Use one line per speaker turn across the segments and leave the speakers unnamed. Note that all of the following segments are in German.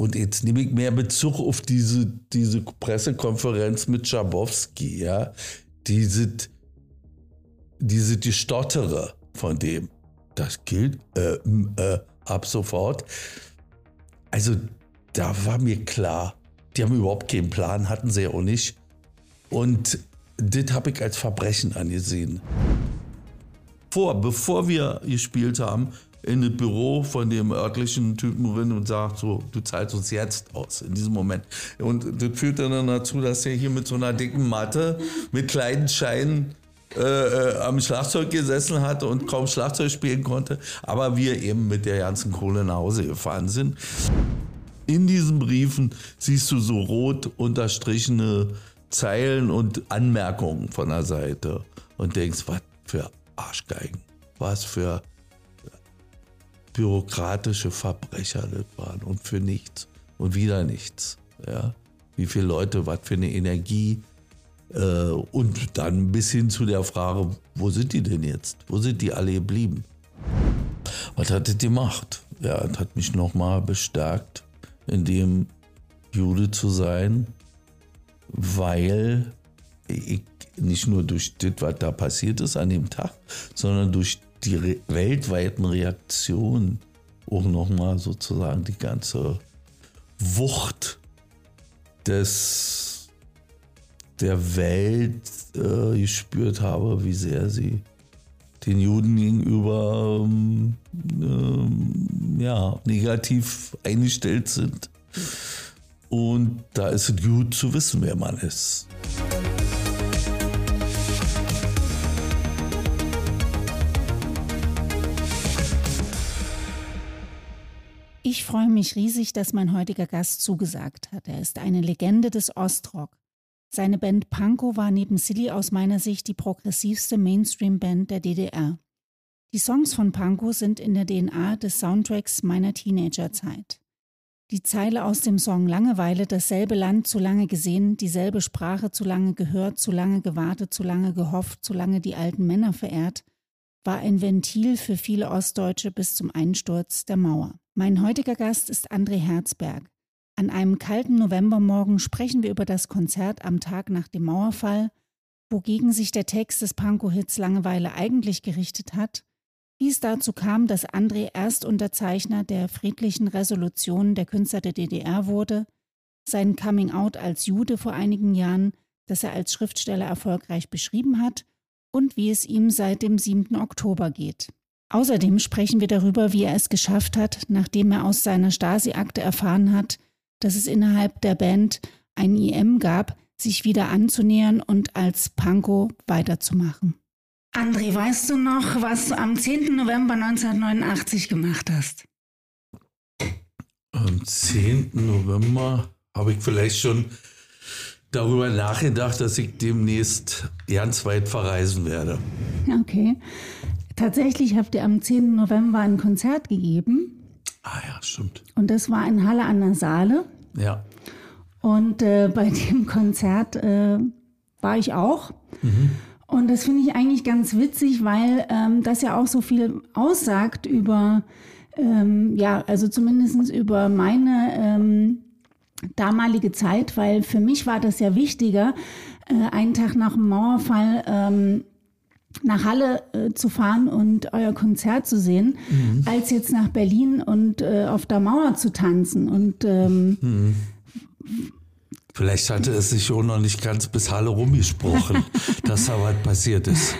und jetzt nehme ich mehr Bezug auf diese, diese Pressekonferenz mit Schabowski, ja, diese, diese die Stottere von dem, das gilt äh, äh, ab sofort. Also da war mir klar, die haben überhaupt keinen Plan, hatten sie ja auch nicht. Und das habe ich als Verbrechen angesehen. Vor, bevor wir gespielt haben, in das Büro von dem örtlichen Typen rein und sagt so, du zahlst uns jetzt aus, in diesem Moment. Und das führt dann dazu, dass er hier mit so einer dicken Matte, mit kleinen Scheinen äh, äh, am Schlagzeug gesessen hat und kaum Schlagzeug spielen konnte, aber wir eben mit der ganzen Kohle nach Hause gefahren sind. In diesen Briefen siehst du so rot unterstrichene Zeilen und Anmerkungen von der Seite und denkst, was für Arschgeigen, was für bürokratische Verbrecher das waren und für nichts und wieder nichts. Ja? Wie viele Leute, was für eine Energie äh, und dann bis hin zu der Frage, wo sind die denn jetzt? Wo sind die alle geblieben? Was hat das gemacht? Ja, das hat mich nochmal bestärkt, in dem Jude zu sein, weil ich nicht nur durch das, was da passiert ist an dem Tag, sondern durch die re weltweiten Reaktionen auch nochmal sozusagen die ganze Wucht des, der Welt äh, gespürt habe, wie sehr sie den Juden gegenüber ähm, ähm, ja, negativ eingestellt sind. Und da ist es gut zu wissen, wer man ist.
Ich freue mich riesig, dass mein heutiger Gast zugesagt hat. Er ist eine Legende des Ostrock. Seine Band Pankow war neben Silly aus meiner Sicht die progressivste Mainstream-Band der DDR. Die Songs von Pankow sind in der DNA des Soundtracks meiner Teenagerzeit. Die Zeile aus dem Song Langeweile, dasselbe Land zu lange gesehen, dieselbe Sprache zu lange gehört, zu lange gewartet, zu lange gehofft, zu lange die alten Männer verehrt, war ein Ventil für viele Ostdeutsche bis zum Einsturz der Mauer. Mein heutiger Gast ist André Herzberg. An einem kalten Novembermorgen sprechen wir über das Konzert am Tag nach dem Mauerfall, wogegen sich der Text des Pankow-Hits Langeweile eigentlich gerichtet hat, wie es dazu kam, dass André Erstunterzeichner der friedlichen Resolution der Künstler der DDR wurde, sein Coming-out als Jude vor einigen Jahren, das er als Schriftsteller erfolgreich beschrieben hat, und wie es ihm seit dem 7. Oktober geht. Außerdem sprechen wir darüber, wie er es geschafft hat, nachdem er aus seiner Stasi-Akte erfahren hat, dass es innerhalb der Band ein IM gab, sich wieder anzunähern und als Panko weiterzumachen. André, weißt du noch, was du am 10. November 1989 gemacht hast?
Am 10. November habe ich vielleicht schon darüber nachgedacht, dass ich demnächst ganz weit verreisen werde.
Okay. Tatsächlich habt ihr am 10. November ein Konzert gegeben.
Ah ja, stimmt.
Und das war in Halle an der Saale.
Ja.
Und äh, bei dem Konzert äh, war ich auch. Mhm. Und das finde ich eigentlich ganz witzig, weil ähm, das ja auch so viel aussagt über, ähm, ja, also zumindest über meine ähm, damalige Zeit, weil für mich war das ja wichtiger, äh, einen Tag nach dem Mauerfall ähm, nach Halle äh, zu fahren und euer Konzert zu sehen, mhm. als jetzt nach Berlin und äh, auf der Mauer zu tanzen. Und ähm, mhm.
Vielleicht hatte es sich auch noch nicht ganz bis Halle rumgesprochen, dass da was passiert ist.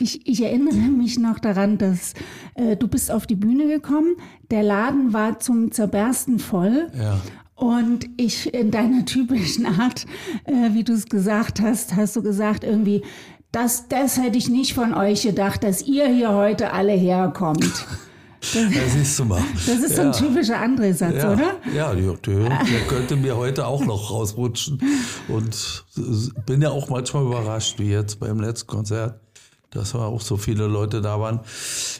Ich, ich, erinnere mich noch daran, dass äh, du bist auf die Bühne gekommen, der Laden war zum Zerbersten voll. Ja. Und ich in deiner typischen Art, äh, wie du es gesagt hast, hast du gesagt irgendwie, das, das hätte ich nicht von euch gedacht, dass ihr hier heute alle herkommt.
Das, das du mal.
Das ist so ein typischer André-Satz,
ja.
oder?
Ja, der, der könnte mir heute auch noch rausrutschen. Und bin ja auch manchmal überrascht, wie jetzt beim letzten Konzert, dass auch so viele Leute da waren.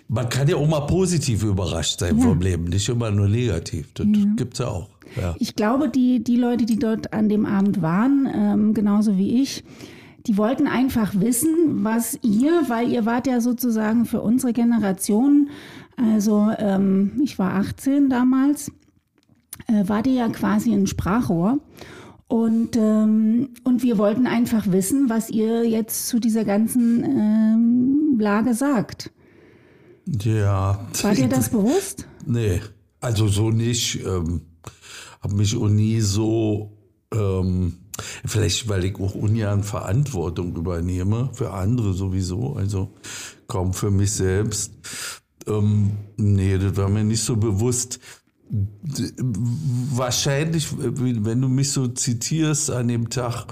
Man kann ja auch mal positiv überrascht sein ja. vom Leben, nicht immer nur negativ. Das ja. gibt es ja auch. Ja.
Ich glaube, die, die Leute, die dort an dem Abend waren, ähm, genauso wie ich, die wollten einfach wissen, was ihr, weil ihr wart ja sozusagen für unsere Generation, also ähm, ich war 18 damals, äh, war die ja quasi ein Sprachrohr. Und, ähm, und wir wollten einfach wissen, was ihr jetzt zu dieser ganzen ähm, Lage sagt.
Ja.
War dir das bewusst?
Nee, also so nicht. Ähm, habe mich auch nie so, ähm, vielleicht weil ich auch ungern Verantwortung übernehme, für andere sowieso, also kaum für mich selbst. Ähm, nee, das war mir nicht so bewusst wahrscheinlich, wenn du mich so zitierst an dem Tag,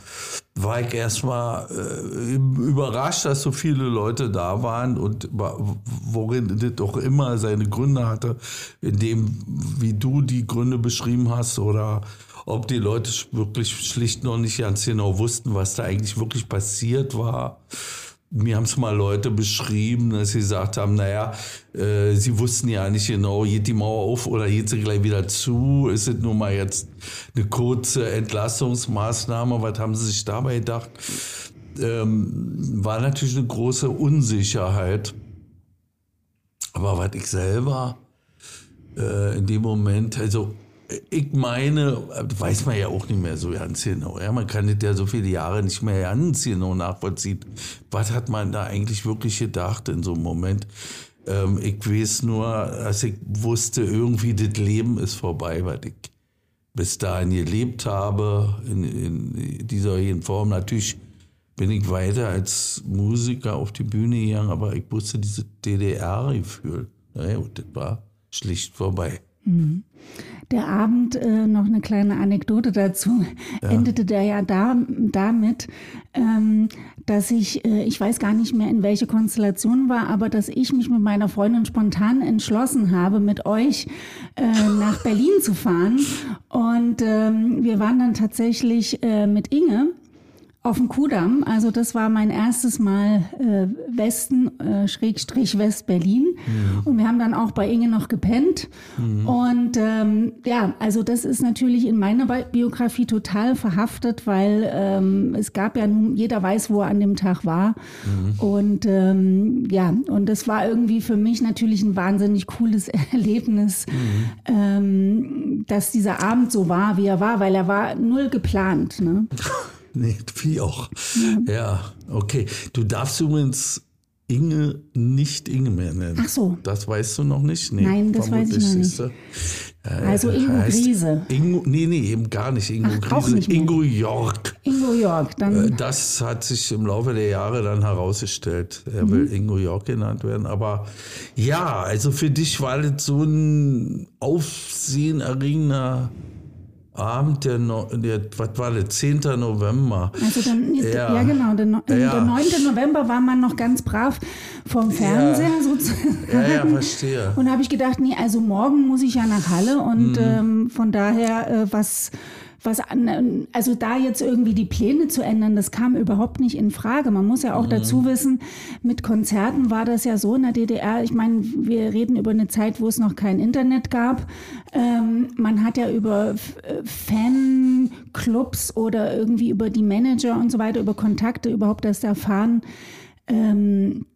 war ich erstmal äh, überrascht, dass so viele Leute da waren und worin das doch immer seine Gründe hatte, in dem, wie du die Gründe beschrieben hast oder ob die Leute wirklich schlicht noch nicht ganz genau wussten, was da eigentlich wirklich passiert war mir haben es mal Leute beschrieben, dass sie gesagt haben, naja, äh, sie wussten ja nicht genau, geht die Mauer auf oder geht sie gleich wieder zu? Ist es nur mal jetzt eine kurze Entlastungsmaßnahme? Was haben sie sich dabei gedacht? Ähm, war natürlich eine große Unsicherheit. Aber was ich selber äh, in dem Moment, also ich meine, weiß man ja auch nicht mehr so ganz genau. Ja, man kann das ja so viele Jahre nicht mehr ganz genau nachvollziehen. Was hat man da eigentlich wirklich gedacht in so einem Moment? Ähm, ich weiß nur, dass ich wusste, irgendwie das Leben ist vorbei, weil ich bis dahin gelebt habe, in, in dieser Form. Natürlich bin ich weiter als Musiker auf die Bühne gegangen, aber ich wusste dieses DDR-Gefühl. Naja, das war schlicht vorbei. Mhm
der Abend, äh, noch eine kleine Anekdote dazu, ja. endete der ja da, damit, ähm, dass ich, äh, ich weiß gar nicht mehr, in welche Konstellation war, aber dass ich mich mit meiner Freundin spontan entschlossen habe, mit euch äh, nach Berlin zu fahren. Und ähm, wir waren dann tatsächlich äh, mit Inge auf dem Kudamm, also das war mein erstes Mal äh, Westen, äh, Schrägstrich West-Berlin. Mhm. Und wir haben dann auch bei Inge noch gepennt. Mhm. Und ähm, ja, also das ist natürlich in meiner Biografie total verhaftet, weil ähm, es gab ja nun, jeder weiß, wo er an dem Tag war. Mhm. Und ähm, ja, und das war irgendwie für mich natürlich ein wahnsinnig cooles Erlebnis, mhm. ähm, dass dieser Abend so war, wie er war, weil er war null geplant. Ne?
Nee, wie auch. Ja. ja, okay. Du darfst übrigens Inge nicht Inge mehr nennen.
Ach so.
Das weißt du noch nicht?
Nee, Nein, das weiß ich noch nicht. Äh, also Ingo Griese.
Ingo, nee, nee, eben gar nicht Ingo Ach, Griese. Nicht Ingo York.
Ingo York, dann.
Äh, das hat sich im Laufe der Jahre dann herausgestellt. Er mhm. will Ingo York genannt werden. Aber ja, also für dich war das so ein aufsehenerregender Abend der, no, der, was war das, 10. November.
Also dann, ja, ja genau, der, no, ja. der 9. November war man noch ganz brav vom Fernseher ja. sozusagen.
Ja, ja, verstehe.
Und habe ich gedacht, nee, also morgen muss ich ja nach Halle und mhm. ähm, von daher, äh, was was an, also da jetzt irgendwie die Pläne zu ändern, das kam überhaupt nicht in Frage. Man muss ja auch mhm. dazu wissen, mit Konzerten war das ja so in der DDR. Ich meine, wir reden über eine Zeit, wo es noch kein Internet gab. Ähm, man hat ja über Fanclubs oder irgendwie über die Manager und so weiter, über Kontakte überhaupt das erfahren. Ähm,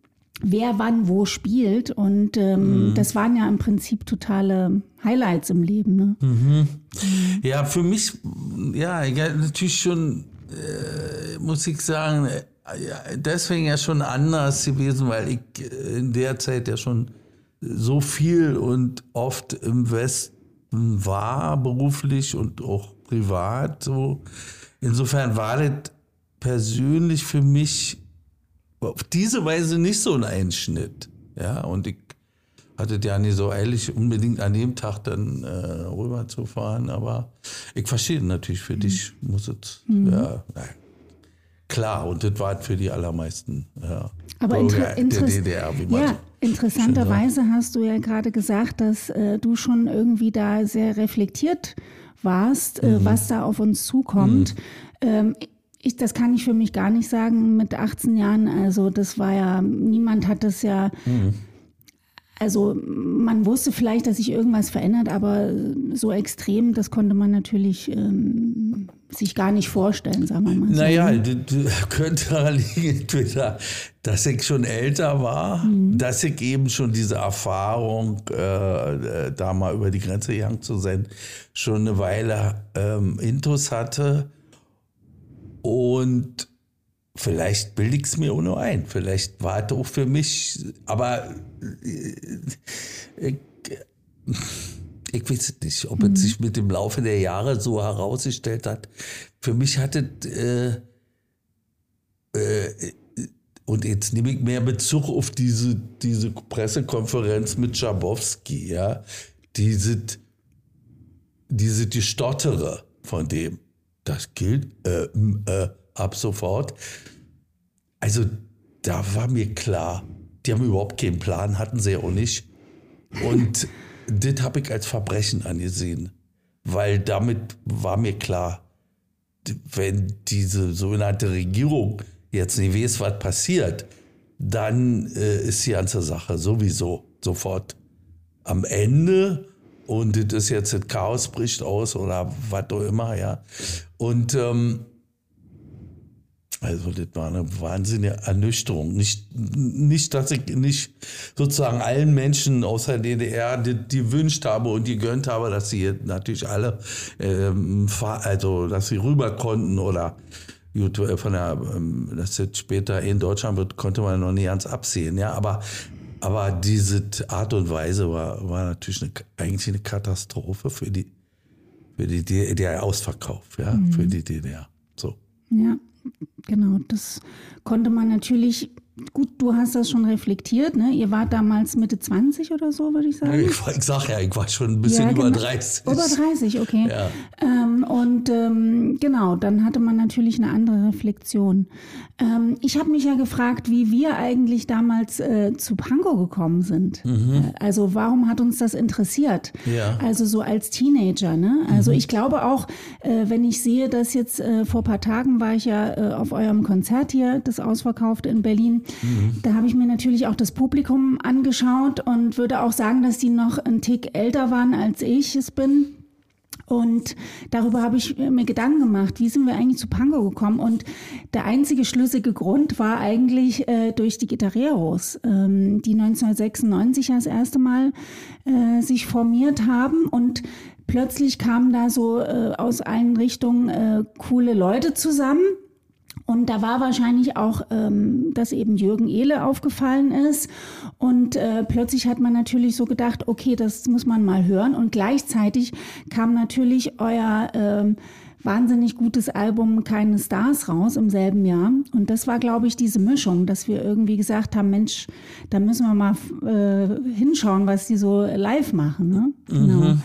wer wann wo spielt. Und ähm, mhm. das waren ja im Prinzip totale Highlights im Leben. Ne?
Mhm. Ja, für mich, ja, natürlich schon, äh, muss ich sagen, äh, deswegen ja schon anders gewesen, weil ich äh, in der Zeit ja schon so viel und oft im Westen war, beruflich und auch privat. So. Insofern war das persönlich für mich auf diese Weise nicht so ein Einschnitt. Ja, und ich hatte ja nicht so eilig, unbedingt an dem Tag dann äh, rüber zu fahren, aber ich verstehe natürlich, für mhm. dich muss es, mhm. ja, nein. Klar, und das war für die allermeisten ja,
aber Bürger inter der DDR, wie man ja, Interessanterweise hast du ja gerade gesagt, dass äh, du schon irgendwie da sehr reflektiert warst, äh, mhm. was da auf uns zukommt. Mhm. Ähm, ich, das kann ich für mich gar nicht sagen mit 18 Jahren. Also das war ja, niemand hat das ja. Mhm. Also man wusste vielleicht, dass sich irgendwas verändert, aber so extrem, das konnte man natürlich ähm, sich gar nicht vorstellen, sagen wir mal.
Naja, so. das könnte daran liegen, entweder, dass ich schon älter war, mhm. dass ich eben schon diese Erfahrung, äh, da mal über die Grenze gegangen zu sein, schon eine Weile ähm, Intus hatte. Und vielleicht bilde ich es mir auch nur ein. Vielleicht warte auch für mich, aber äh, ich, ich weiß es nicht, ob mhm. es sich mit dem Laufe der Jahre so herausgestellt hat. Für mich hatte äh, äh, und jetzt nehme ich mehr Bezug auf diese, diese Pressekonferenz mit Schabowski, ja, diese, diese die Stottere von dem. Das gilt äh, äh, ab sofort. Also da war mir klar, die haben überhaupt keinen Plan, hatten sie ja auch nicht. Und das habe ich als Verbrechen angesehen, weil damit war mir klar, wenn diese sogenannte Regierung jetzt nicht weiß, was passiert, dann äh, ist die ganze Sache sowieso sofort am Ende und das jetzt das Chaos bricht aus oder was auch immer, ja. Und ähm, also das war eine wahnsinnige Ernüchterung. Nicht, nicht, dass ich nicht sozusagen allen Menschen aus der DDR die, die wünscht habe und die gönnt habe, dass sie natürlich alle, ähm, also dass sie rüber konnten oder äh, von der, ähm, das jetzt später in Deutschland wird, konnte man noch nie ganz absehen. Ja, aber aber diese Art und Weise war, war natürlich eine, eigentlich eine Katastrophe für die für die DDR Ausverkauf, ja, mhm. für die DDR. So.
Ja. Genau, das konnte man natürlich Gut, du hast das schon reflektiert, ne? Ihr wart damals Mitte 20 oder so, würde ich sagen.
Ich, ich sag ja, ich war schon ein bisschen ja, genau, über 30.
Über 30, okay. Ja. Ähm, und ähm, genau, dann hatte man natürlich eine andere Reflexion. Ähm, ich habe mich ja gefragt, wie wir eigentlich damals äh, zu Panko gekommen sind. Mhm. Äh, also warum hat uns das interessiert? Ja. Also so als Teenager, ne? Also mhm. ich glaube auch, äh, wenn ich sehe, dass jetzt äh, vor paar Tagen war ich ja äh, auf eurem Konzert hier, das ausverkauft in Berlin. Mhm. Da habe ich mir natürlich auch das Publikum angeschaut und würde auch sagen, dass die noch einen Tick älter waren, als ich es bin. Und darüber habe ich mir Gedanken gemacht, wie sind wir eigentlich zu Pango gekommen? Und der einzige schlüssige Grund war eigentlich äh, durch die Gitarreros, ähm, die 1996 das erste Mal äh, sich formiert haben. Und plötzlich kamen da so äh, aus allen Richtungen äh, coole Leute zusammen und da war wahrscheinlich auch, ähm, dass eben Jürgen Ehle aufgefallen ist. Und äh, plötzlich hat man natürlich so gedacht, okay, das muss man mal hören. Und gleichzeitig kam natürlich euer ähm, wahnsinnig gutes Album Keine Stars raus im selben Jahr. Und das war, glaube ich, diese Mischung, dass wir irgendwie gesagt haben, Mensch, da müssen wir mal äh, hinschauen, was die so live machen. Ne? Genau.
Mhm.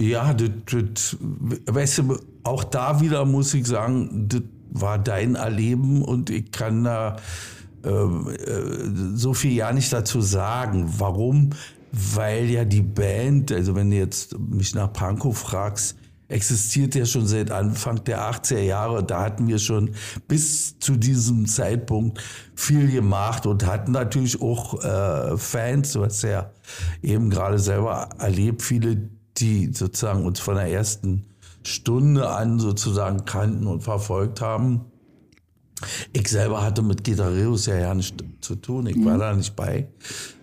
Ja, das, das, weißt du, auch da wieder muss ich sagen, das war dein Erleben und ich kann da äh, äh, so viel ja nicht dazu sagen. Warum? Weil ja die Band, also wenn du jetzt mich nach Pankow fragst, existiert ja schon seit Anfang der 80er Jahre. Da hatten wir schon bis zu diesem Zeitpunkt viel gemacht und hatten natürlich auch äh, Fans, du hast ja eben gerade selber erlebt, viele, die sozusagen uns von der ersten Stunde an sozusagen kannten und verfolgt haben. Ich selber hatte mit Gitarreros ja ja nichts zu tun. Ich war da nicht bei.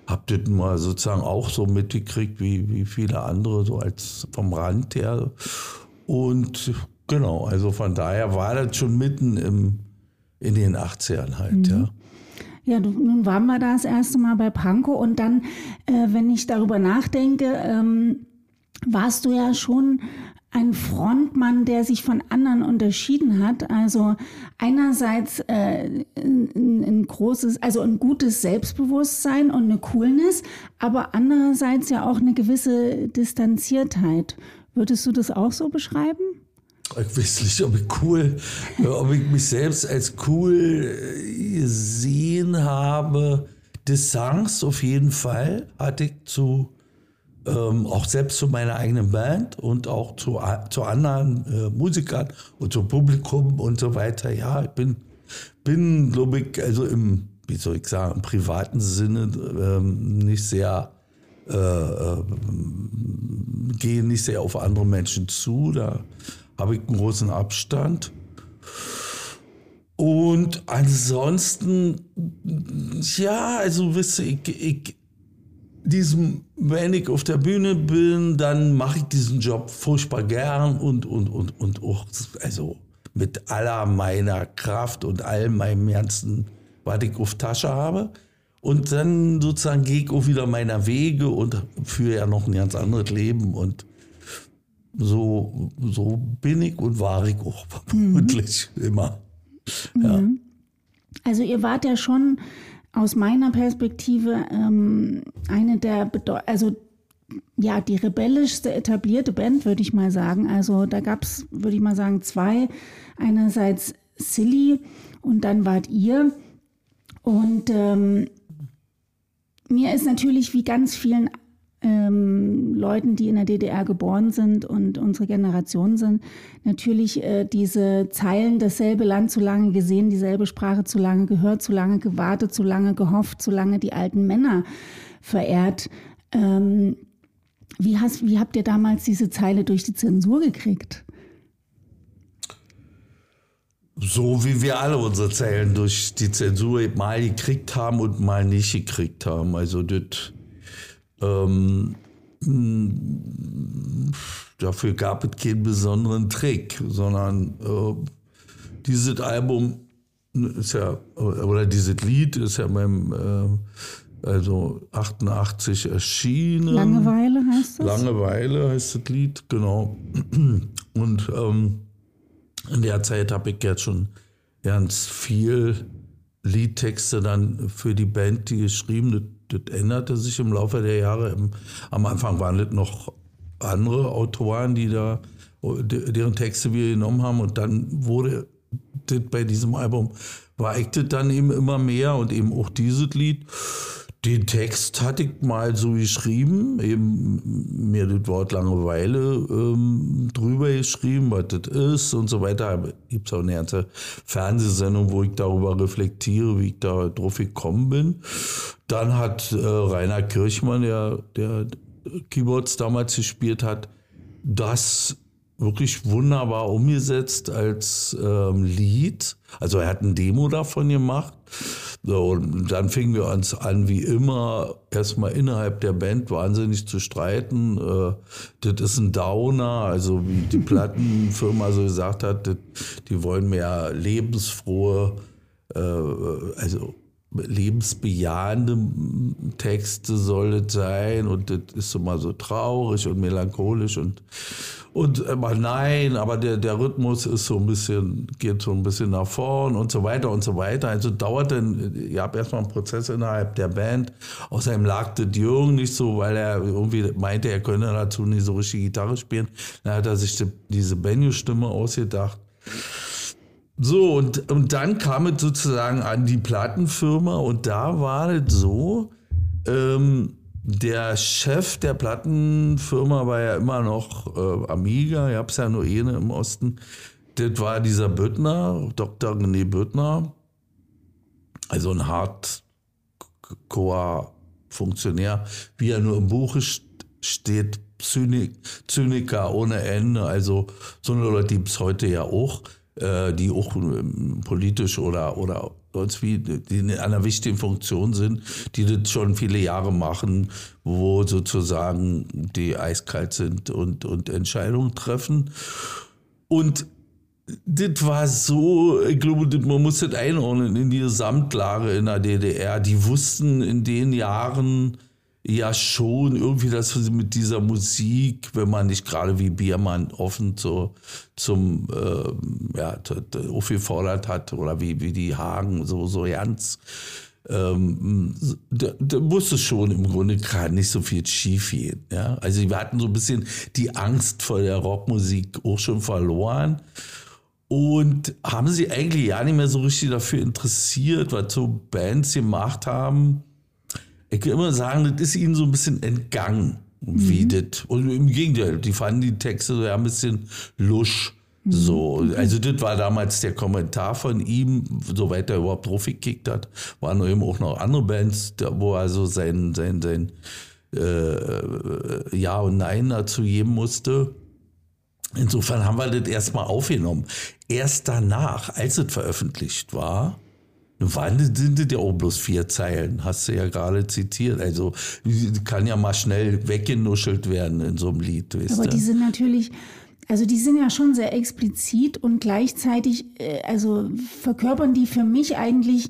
Hab das mal sozusagen auch so mitgekriegt wie, wie viele andere, so als vom Rand her. Und genau, also von daher war das schon mitten im, in den 80ern halt, mhm. ja.
Ja, nun waren wir da das erste Mal bei Panko und dann, äh, wenn ich darüber nachdenke, ähm, warst du ja schon ein Frontmann, der sich von anderen unterschieden hat. Also einerseits äh, ein, ein, großes, also ein gutes Selbstbewusstsein und eine Coolness, aber andererseits ja auch eine gewisse Distanziertheit. Würdest du das auch so beschreiben?
Ich weiß nicht, ob ich cool, ob ich mich selbst als cool gesehen habe. Distanz auf jeden Fall hatte ich zu ähm, auch selbst zu meiner eigenen Band und auch zu, zu anderen äh, Musikern und zum Publikum und so weiter. Ja, ich bin, bin glaube ich, also im, wie soll ich sagen, im privaten Sinne ähm, nicht sehr, äh, äh, gehe nicht sehr auf andere Menschen zu. Da habe ich einen großen Abstand. Und ansonsten, ja, also wisst ihr, ich, ich, diesem, wenn ich auf der Bühne bin, dann mache ich diesen Job furchtbar gern und, und, und, und auch, also mit aller meiner Kraft und all meinem ganzen, was ich auf Tasche habe. Und dann sozusagen gehe ich auch wieder meiner Wege und führe ja noch ein ganz anderes Leben und so, so bin ich und war ich auch vermutlich mhm. immer. Ja. Mhm.
Also ihr wart ja schon aus meiner Perspektive ähm, eine der, Bedeu also ja, die rebellischste etablierte Band, würde ich mal sagen. Also da gab es, würde ich mal sagen, zwei. Einerseits Silly und dann wart ihr. Und ähm, mir ist natürlich wie ganz vielen ähm, Leuten, die in der DDR geboren sind und unsere Generation sind, natürlich äh, diese Zeilen, dasselbe Land zu lange gesehen, dieselbe Sprache zu lange gehört, zu lange gewartet, zu lange gehofft, zu lange die alten Männer verehrt. Ähm, wie, hast, wie habt ihr damals diese Zeile durch die Zensur gekriegt?
So wie wir alle unsere Zeilen durch die Zensur mal gekriegt haben und mal nicht gekriegt haben. Also das ähm, dafür gab es keinen besonderen Trick, sondern äh, dieses Album ist ja, oder dieses Lied ist ja beim, äh, also 88 erschienen.
Langeweile heißt
das? Langeweile heißt das Lied, genau. Und ähm, in der Zeit habe ich jetzt schon ganz viel Liedtexte dann für die Band, die geschrieben, das änderte sich im Laufe der Jahre. Am Anfang waren das noch andere Autoren, die da deren Texte wir genommen haben und dann wurde das bei diesem Album war ich das dann eben immer mehr und eben auch dieses Lied. Den Text hatte ich mal so geschrieben, eben mir das Wort Langeweile ähm, drüber geschrieben, was das ist und so weiter. Gibt es auch eine ganze Fernsehsendung, wo ich darüber reflektiere, wie ich da drauf gekommen bin. Dann hat äh, Rainer Kirchmann, der, der Keyboards damals gespielt hat, das wirklich wunderbar umgesetzt als ähm, Lied. Also er hat ein Demo davon gemacht. So, und dann fingen wir uns an, wie immer, erstmal innerhalb der Band wahnsinnig zu streiten. Äh, das ist ein Downer, also wie die Plattenfirma so gesagt hat, das, die wollen mehr lebensfrohe, äh, also lebensbejahende Texte soll es sein und das ist so mal so traurig und melancholisch und und immer nein, aber der, der Rhythmus ist so ein bisschen, geht so ein bisschen nach vorn und so weiter und so weiter. Also dauert dann, ihr habt erstmal einen Prozess innerhalb der Band. Außerdem lag der Jürgen nicht so, weil er irgendwie meinte, er könne dazu nicht so richtig Gitarre spielen. Dann hat er sich die, diese Benjo-Stimme ausgedacht. So, und, und dann kam es sozusagen an die Plattenfirma und da war es so, ähm, der Chef der Plattenfirma war ja immer noch äh, Amiga, habt es ja nur eine im Osten. Das war dieser Büttner, Dr. René Büttner, also ein Hardcore-Funktionär, wie er nur im Buche steht, Zynik, Zyniker ohne Ende, also so eine Leute gibt es heute ja auch. Äh, die auch ähm, politisch oder, oder sonst wie, die in einer wichtigen Funktion sind, die das schon viele Jahre machen, wo sozusagen die eiskalt sind und, und Entscheidungen treffen. Und das war so, ich glaube, man muss das einordnen in die Gesamtlage in der DDR. Die wussten in den Jahren, ja schon irgendwie, dass mit dieser Musik, wenn man nicht gerade wie Biermann offen zu, zum äh, ja, aufgefordert hat oder wie, wie die Hagen so, so ganz, ähm, da, da musste schon im Grunde gerade nicht so viel schief gehen. Ja? Also wir hatten so ein bisschen die Angst vor der Rockmusik auch schon verloren und haben sie eigentlich ja nicht mehr so richtig dafür interessiert, was so Bands gemacht haben ich kann immer sagen, das ist ihnen so ein bisschen entgangen, wie mhm. das. Und im Gegenteil, die fanden die Texte so ja ein bisschen lusch. Mhm. So, also das war damals der Kommentar von ihm, soweit er überhaupt drauf gekickt hat, waren eben auch noch andere Bands, wo er so sein, sein, sein äh, Ja und Nein dazu geben musste. Insofern haben wir das erstmal aufgenommen. Erst danach, als es veröffentlicht war, waren sind das ja auch bloß vier Zeilen, hast du ja gerade zitiert. Also kann ja mal schnell weggenuschelt werden in so einem Lied.
Weißt Aber die sind natürlich, also die sind ja schon sehr explizit und gleichzeitig, äh, also verkörpern die für mich eigentlich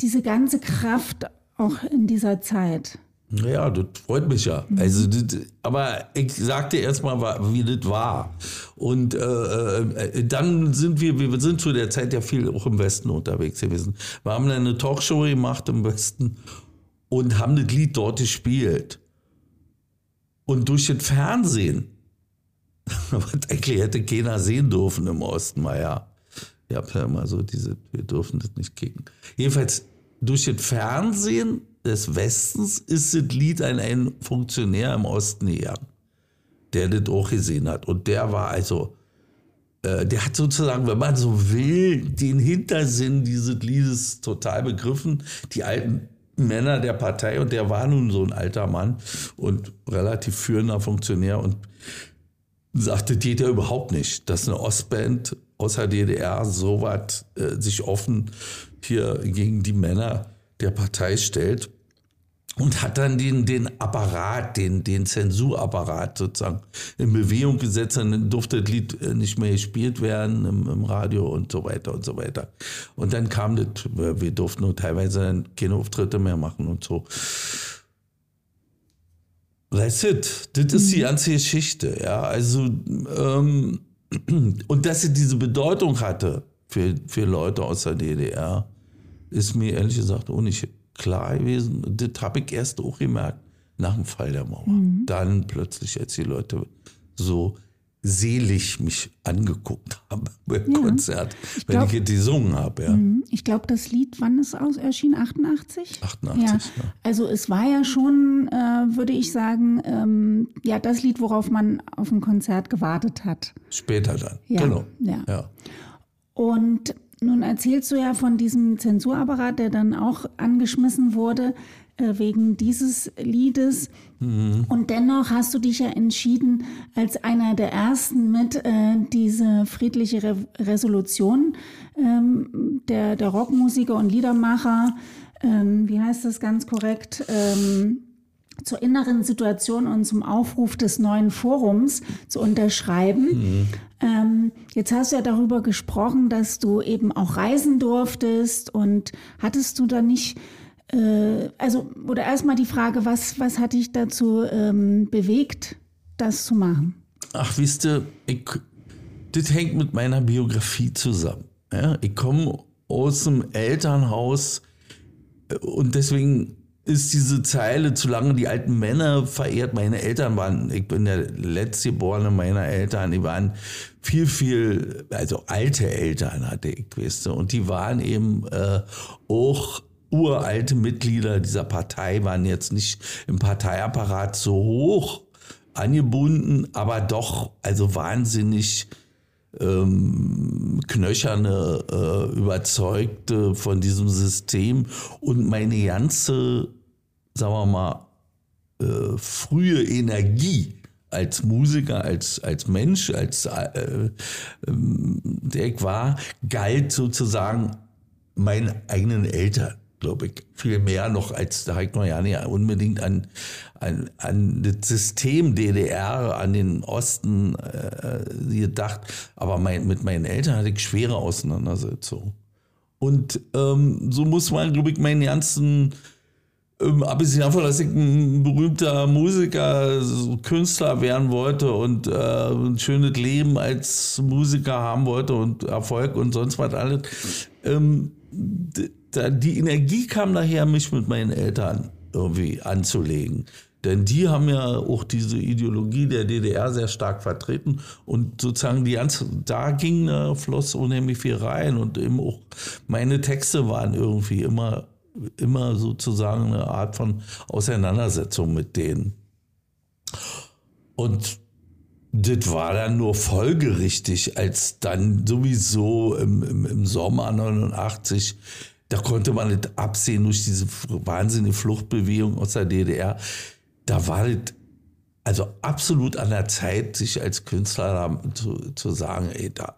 diese ganze Kraft auch in dieser Zeit.
Ja, das freut mich ja. Mhm. Also, das, aber ich sagte erstmal, wie das war. Und äh, äh, dann sind wir, wir sind zu der Zeit ja viel auch im Westen unterwegs gewesen. Wir haben eine Talkshow gemacht im Westen und haben das Lied dort gespielt. Und durch das Fernsehen, was eigentlich hätte keiner sehen dürfen im Osten, naja. Ich habe ja immer so diese, wir dürfen das nicht kicken. Jedenfalls durch das Fernsehen des Westens ist das Lied an einen Funktionär im Osten gegangen, der das auch gesehen hat. Und der war also, äh, der hat sozusagen, wenn man so will, den Hintersinn dieses Liedes total begriffen. Die alten Männer der Partei und der war nun so ein alter Mann und relativ führender Funktionär und sagte, geht ja überhaupt nicht, dass eine Ostband aus der DDR so was äh, sich offen hier gegen die Männer der Partei stellt und hat dann den, den Apparat, den, den Zensurapparat sozusagen in Bewegung gesetzt. Dann durfte das Lied äh, nicht mehr gespielt werden im, im Radio und so weiter und so weiter. Und dann kam das, wir durften nur teilweise keine Auftritte mehr machen und so. That's it. Das ist die mhm. ganze Geschichte. Ja, also, ähm, und dass sie diese Bedeutung hatte für, für Leute aus der DDR, ist mir ehrlich gesagt auch nicht klar gewesen. Das habe ich erst auch gemerkt nach dem Fall der Mauer. Mhm. Dann plötzlich, als die Leute so selig mich angeguckt haben beim ja. Konzert, ich wenn glaub, ich gesungen habe. Ja. Mhm.
Ich glaube, das Lied, wann es aus erschien? 88?
88, ja. ja.
Also es war ja schon, äh, würde ich sagen, ähm, ja, das Lied, worauf man auf ein Konzert gewartet hat.
Später dann, ja. genau.
Ja. ja. Und nun erzählst du ja von diesem Zensurapparat, der dann auch angeschmissen wurde äh, wegen dieses Liedes. Mhm. Und dennoch hast du dich ja entschieden, als einer der ersten mit äh, diese friedliche Re Resolution ähm, der, der Rockmusiker und Liedermacher, ähm, wie heißt das ganz korrekt, ähm, zur inneren Situation und zum Aufruf des neuen Forums zu unterschreiben. Mhm. Ähm, jetzt hast du ja darüber gesprochen, dass du eben auch reisen durftest und hattest du da nicht, äh, also, oder erstmal die Frage, was, was hat dich dazu ähm, bewegt, das zu machen?
Ach, wisst ihr, ich, das hängt mit meiner Biografie zusammen. Ja? Ich komme aus dem Elternhaus äh, und deswegen ist diese Zeile, zu lange die alten Männer verehrt. Meine Eltern waren, ich bin der Letztgeborene meiner Eltern, die waren viel, viel, also alte Eltern hatte ich, weißt du, und die waren eben äh, auch uralte Mitglieder dieser Partei, waren jetzt nicht im Parteiapparat so hoch angebunden, aber doch, also wahnsinnig ähm, knöcherne, äh, überzeugte von diesem System und meine ganze sagen wir mal, äh, frühe Energie als Musiker, als, als Mensch, als äh, der ich war, galt sozusagen meinen eigenen Eltern, glaube ich, viel mehr noch als, da ich noch ja nicht unbedingt an, an, an das System DDR, an den Osten äh, gedacht, aber mein, mit meinen Eltern hatte ich schwere Auseinandersetzungen. Und ähm, so muss man, glaube ich, meinen ganzen ähm, abgesehen davon, dass ich ein berühmter Musiker, Künstler werden wollte und äh, ein schönes Leben als Musiker haben wollte und Erfolg und sonst was alles. Ähm, die Energie kam daher, mich mit meinen Eltern irgendwie anzulegen. Denn die haben ja auch diese Ideologie der DDR sehr stark vertreten und sozusagen die ganze, da ging, äh, floss unheimlich viel rein und eben auch meine Texte waren irgendwie immer immer sozusagen eine Art von Auseinandersetzung mit denen. Und das war dann nur folgerichtig, als dann sowieso im, im, im Sommer 89, da konnte man nicht absehen durch diese wahnsinnige Fluchtbewegung aus der DDR. Da war das also absolut an der Zeit, sich als Künstler zu, zu sagen, ey, da,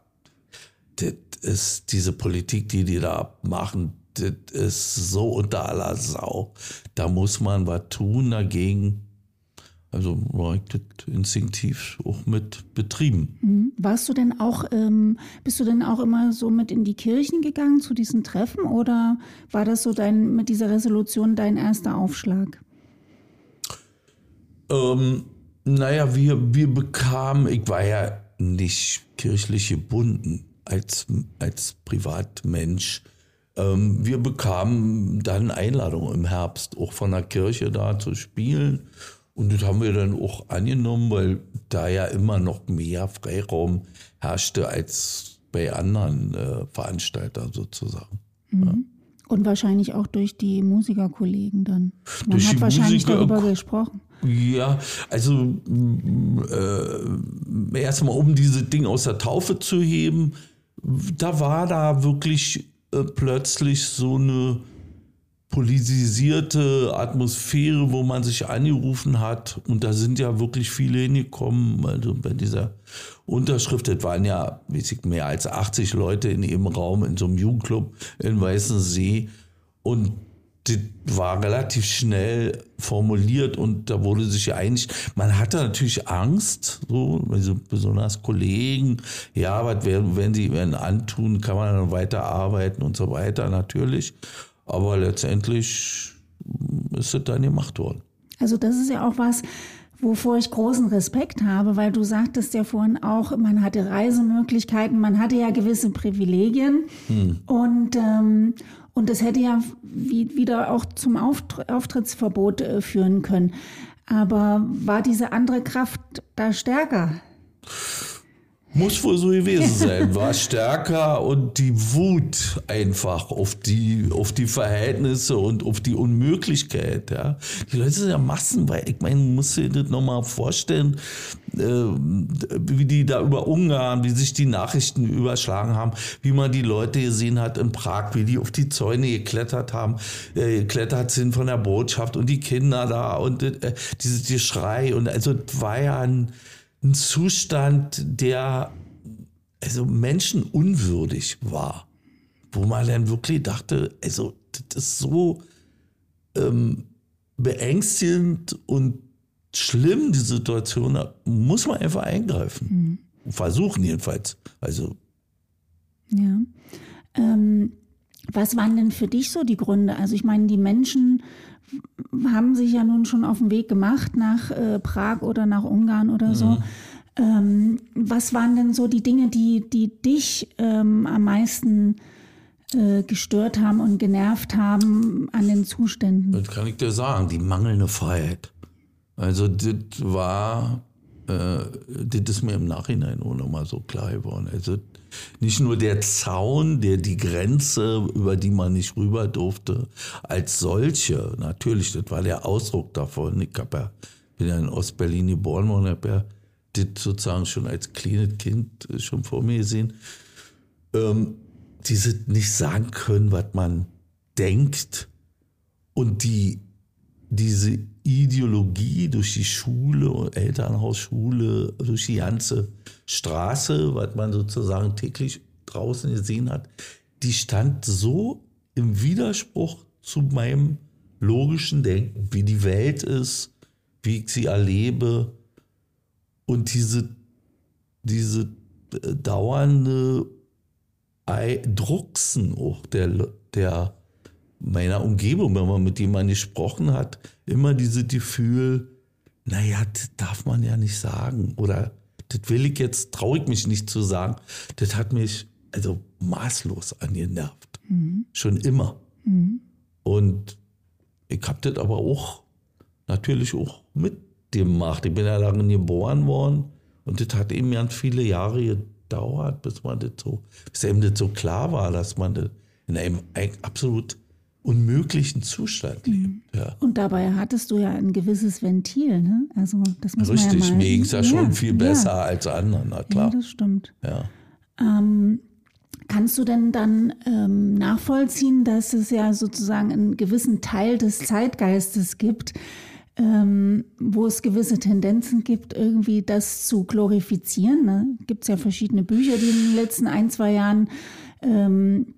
das ist diese Politik, die die da machen, das ist so unter aller Sau. Da muss man was tun dagegen. Also war ich das instinktiv auch mit betrieben.
Mhm. Warst du denn auch, ähm, bist du denn auch immer so mit in die Kirchen gegangen zu diesen Treffen oder war das so dein, mit dieser Resolution dein erster Aufschlag?
Ähm, naja, wir, wir bekamen, ich war ja nicht kirchlich gebunden als, als Privatmensch. Ähm, wir bekamen dann Einladungen im Herbst, auch von der Kirche da zu spielen. Und das haben wir dann auch angenommen, weil da ja immer noch mehr Freiraum herrschte als bei anderen äh, Veranstaltern sozusagen.
Mhm. Ja. Und wahrscheinlich auch durch die Musikerkollegen dann. Man durch hat wahrscheinlich Musiker darüber gesprochen.
Ja, also äh, erstmal um diese Ding aus der Taufe zu heben, da war da wirklich äh, plötzlich so eine politisierte Atmosphäre, wo man sich angerufen hat. Und da sind ja wirklich viele hingekommen. Also bei dieser Unterschrift, das waren ja ich, mehr als 80 Leute in ihrem Raum in so einem Jugendclub in Weißensee. Und das war relativ schnell formuliert und da wurde sich ja einig. Man hatte natürlich Angst, so, also besonders Kollegen, ja, was werden, wenn sie werden antun, kann man dann weiterarbeiten und so weiter, natürlich. Aber letztendlich ist es dann gemacht worden.
Also das ist ja auch was, wovor ich großen Respekt habe, weil du sagtest ja vorhin auch, man hatte Reisemöglichkeiten, man hatte ja gewisse Privilegien hm. und ähm, und das hätte ja wie, wieder auch zum Auftrittsverbot äh, führen können. Aber war diese andere Kraft da stärker?
Muss wohl so gewesen sein, war stärker und die Wut einfach auf die, auf die Verhältnisse und auf die Unmöglichkeit. Ja. Die Leute sind ja Massen, weil ich meine, muss dir das nochmal vorstellen, äh, wie die da über Ungarn, wie sich die Nachrichten überschlagen haben, wie man die Leute gesehen hat in Prag, wie die auf die Zäune geklettert haben, äh, geklettert sind von der Botschaft und die Kinder da und äh, dieses Geschrei und also war ja ein ein Zustand, der also menschenunwürdig war, wo man dann wirklich dachte, also das ist so ähm, beängstigend und schlimm, die Situation, da muss man einfach eingreifen. Mhm. Versuchen jedenfalls. Also.
Ja. Ähm, was waren denn für dich so die Gründe? Also ich meine, die Menschen haben sich ja nun schon auf den Weg gemacht nach äh, Prag oder nach Ungarn oder mhm. so. Ähm, was waren denn so die Dinge, die, die dich ähm, am meisten äh, gestört haben und genervt haben an den Zuständen?
Das kann ich dir sagen, die mangelnde Freiheit. Also das war, das ist mir im Nachhinein auch nochmal so klar geworden. Also nicht nur der Zaun, der die Grenze, über die man nicht rüber durfte, als solche, natürlich, das war der Ausdruck davon. Ich hab ja, bin ja in Ostberlin geboren worden, habe ja das sozusagen schon als kleines Kind schon vor mir gesehen. Ähm, diese nicht sagen können, was man denkt und die diese Ideologie durch die Schule, Elternhaus, Schule, durch die ganze Straße, was man sozusagen täglich draußen gesehen hat, die stand so im Widerspruch zu meinem logischen Denken, wie die Welt ist, wie ich sie erlebe. Und diese, diese äh, dauernde Drucksen auch der, der meiner Umgebung, wenn man mit jemandem gesprochen hat, immer dieses Gefühl, naja, das darf man ja nicht sagen. Oder das will ich jetzt, traue ich mich nicht zu sagen. Das hat mich also maßlos angenervt. Mhm. Schon immer. Mhm. Und ich habe das aber auch natürlich auch mitgemacht. Ich bin ja lange geboren worden und das hat eben ganz viele Jahre gedauert, bis man das so, bis einem das so klar war, dass man das in einem absolut unmöglichen Zustand lebt. Mhm. Ja.
Und dabei hattest du ja ein gewisses Ventil, ne? Also das muss
Richtig,
man ja
mal, mir ging es ja, schon viel besser ja. als anderen, na klar.
Ja, das stimmt.
Ja.
Ähm, kannst du denn dann ähm, nachvollziehen, dass es ja sozusagen einen gewissen Teil des Zeitgeistes gibt, ähm, wo es gewisse Tendenzen gibt, irgendwie das zu glorifizieren. Ne? Gibt es ja verschiedene Bücher, die in den letzten ein, zwei Jahren ähm,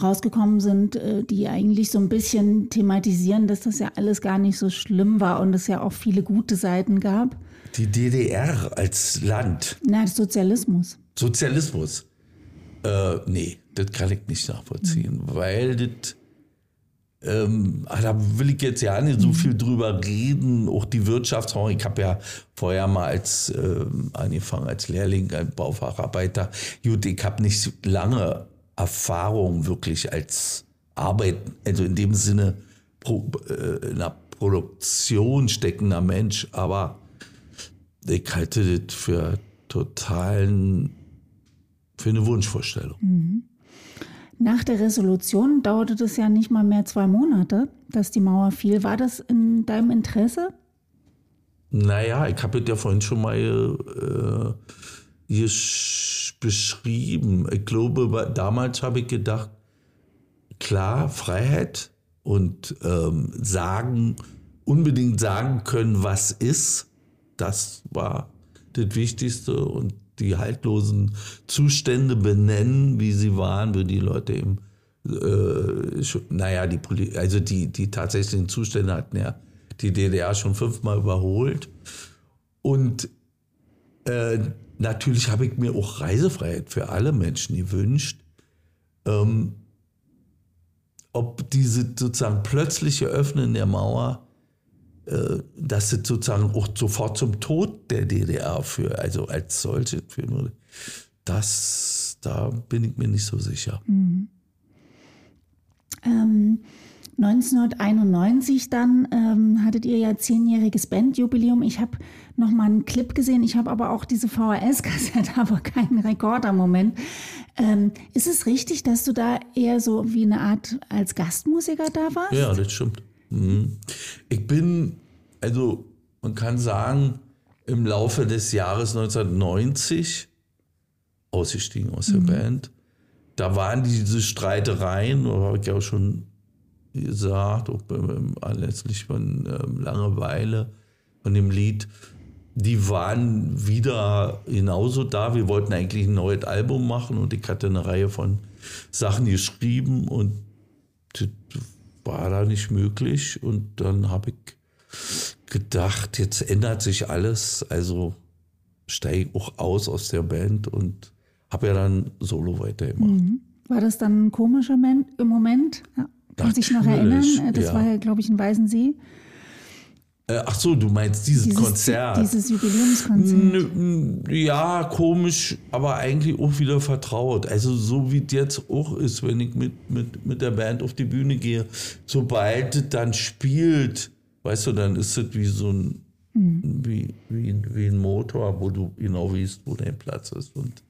rausgekommen sind, äh, die eigentlich so ein bisschen thematisieren, dass das ja alles gar nicht so schlimm war und es ja auch viele gute Seiten gab.
Die DDR als Land.
Na, Sozialismus.
Sozialismus. Äh, nee, das kann ich nicht nachvollziehen, mhm. weil das ähm, ah, da will ich jetzt ja nicht so mhm. viel drüber reden. Auch die Wirtschaftsfonds. Ich habe ja vorher mal als äh, angefangen als Lehrling, als Baufacharbeiter. Gut, ich habe nicht lange Erfahrung wirklich als Arbeit, also in dem Sinne pro, äh, in der Produktion steckender Mensch, aber ich halte das für totalen, für eine Wunschvorstellung. Mhm.
Nach der Resolution dauerte es ja nicht mal mehr zwei Monate, dass die Mauer fiel. War das in deinem Interesse?
Naja, ich habe ja vorhin schon mal äh, beschrieben. Ich glaube, damals habe ich gedacht, klar, Freiheit und ähm, sagen, unbedingt sagen können, was ist, das war das Wichtigste. Und die haltlosen Zustände benennen, wie sie waren, wie die Leute eben, äh, naja, die, also die, die tatsächlichen Zustände hatten ja die DDR schon fünfmal überholt. Und äh, natürlich habe ich mir auch Reisefreiheit für alle Menschen gewünscht. Ähm, ob diese sozusagen plötzliche Öffnen der Mauer äh, dass es sozusagen auch sofort zum Tod der DDR für, also als solche führen würde. Das, da bin ich mir nicht so sicher. Mhm.
Ähm, 1991 dann ähm, hattet ihr ja zehnjähriges Bandjubiläum. Ich habe noch mal einen Clip gesehen. Ich habe aber auch diese VHS-Kassette, aber keinen Rekorder-Moment. Ähm, ist es richtig, dass du da eher so wie eine Art als Gastmusiker da warst?
Ja, das stimmt. Mhm. Ich bin, also man kann sagen, im Laufe des Jahres 1990 ausgestiegen aus der mhm. Band. Da waren diese Streitereien, habe ich ja auch schon gesagt, auch anlässlich von ähm, Langeweile, von dem Lied, die waren wieder genauso da. Wir wollten eigentlich ein neues Album machen und ich hatte eine Reihe von Sachen geschrieben und das war da nicht möglich. Und dann habe ich gedacht, jetzt ändert sich alles. Also steige ich auch aus aus der Band und habe ja dann Solo weitergemacht. Mhm.
War das dann ein komischer Moment? Kann sich noch erinnern? Das ja. war ja, glaube ich, in Weißensee.
Äh, ach so, du meinst dieses, dieses Konzert.
Dieses Jubiläumskonzert.
Ja, komisch, aber eigentlich auch wieder vertraut. Also so wie es jetzt auch ist, wenn ich mit, mit, mit der Band auf die Bühne gehe. Sobald es dann spielt, weißt du, dann ist es wie so ein, mhm. wie, wie, wie ein Motor, wo du genau weißt, wo dein Platz ist. Und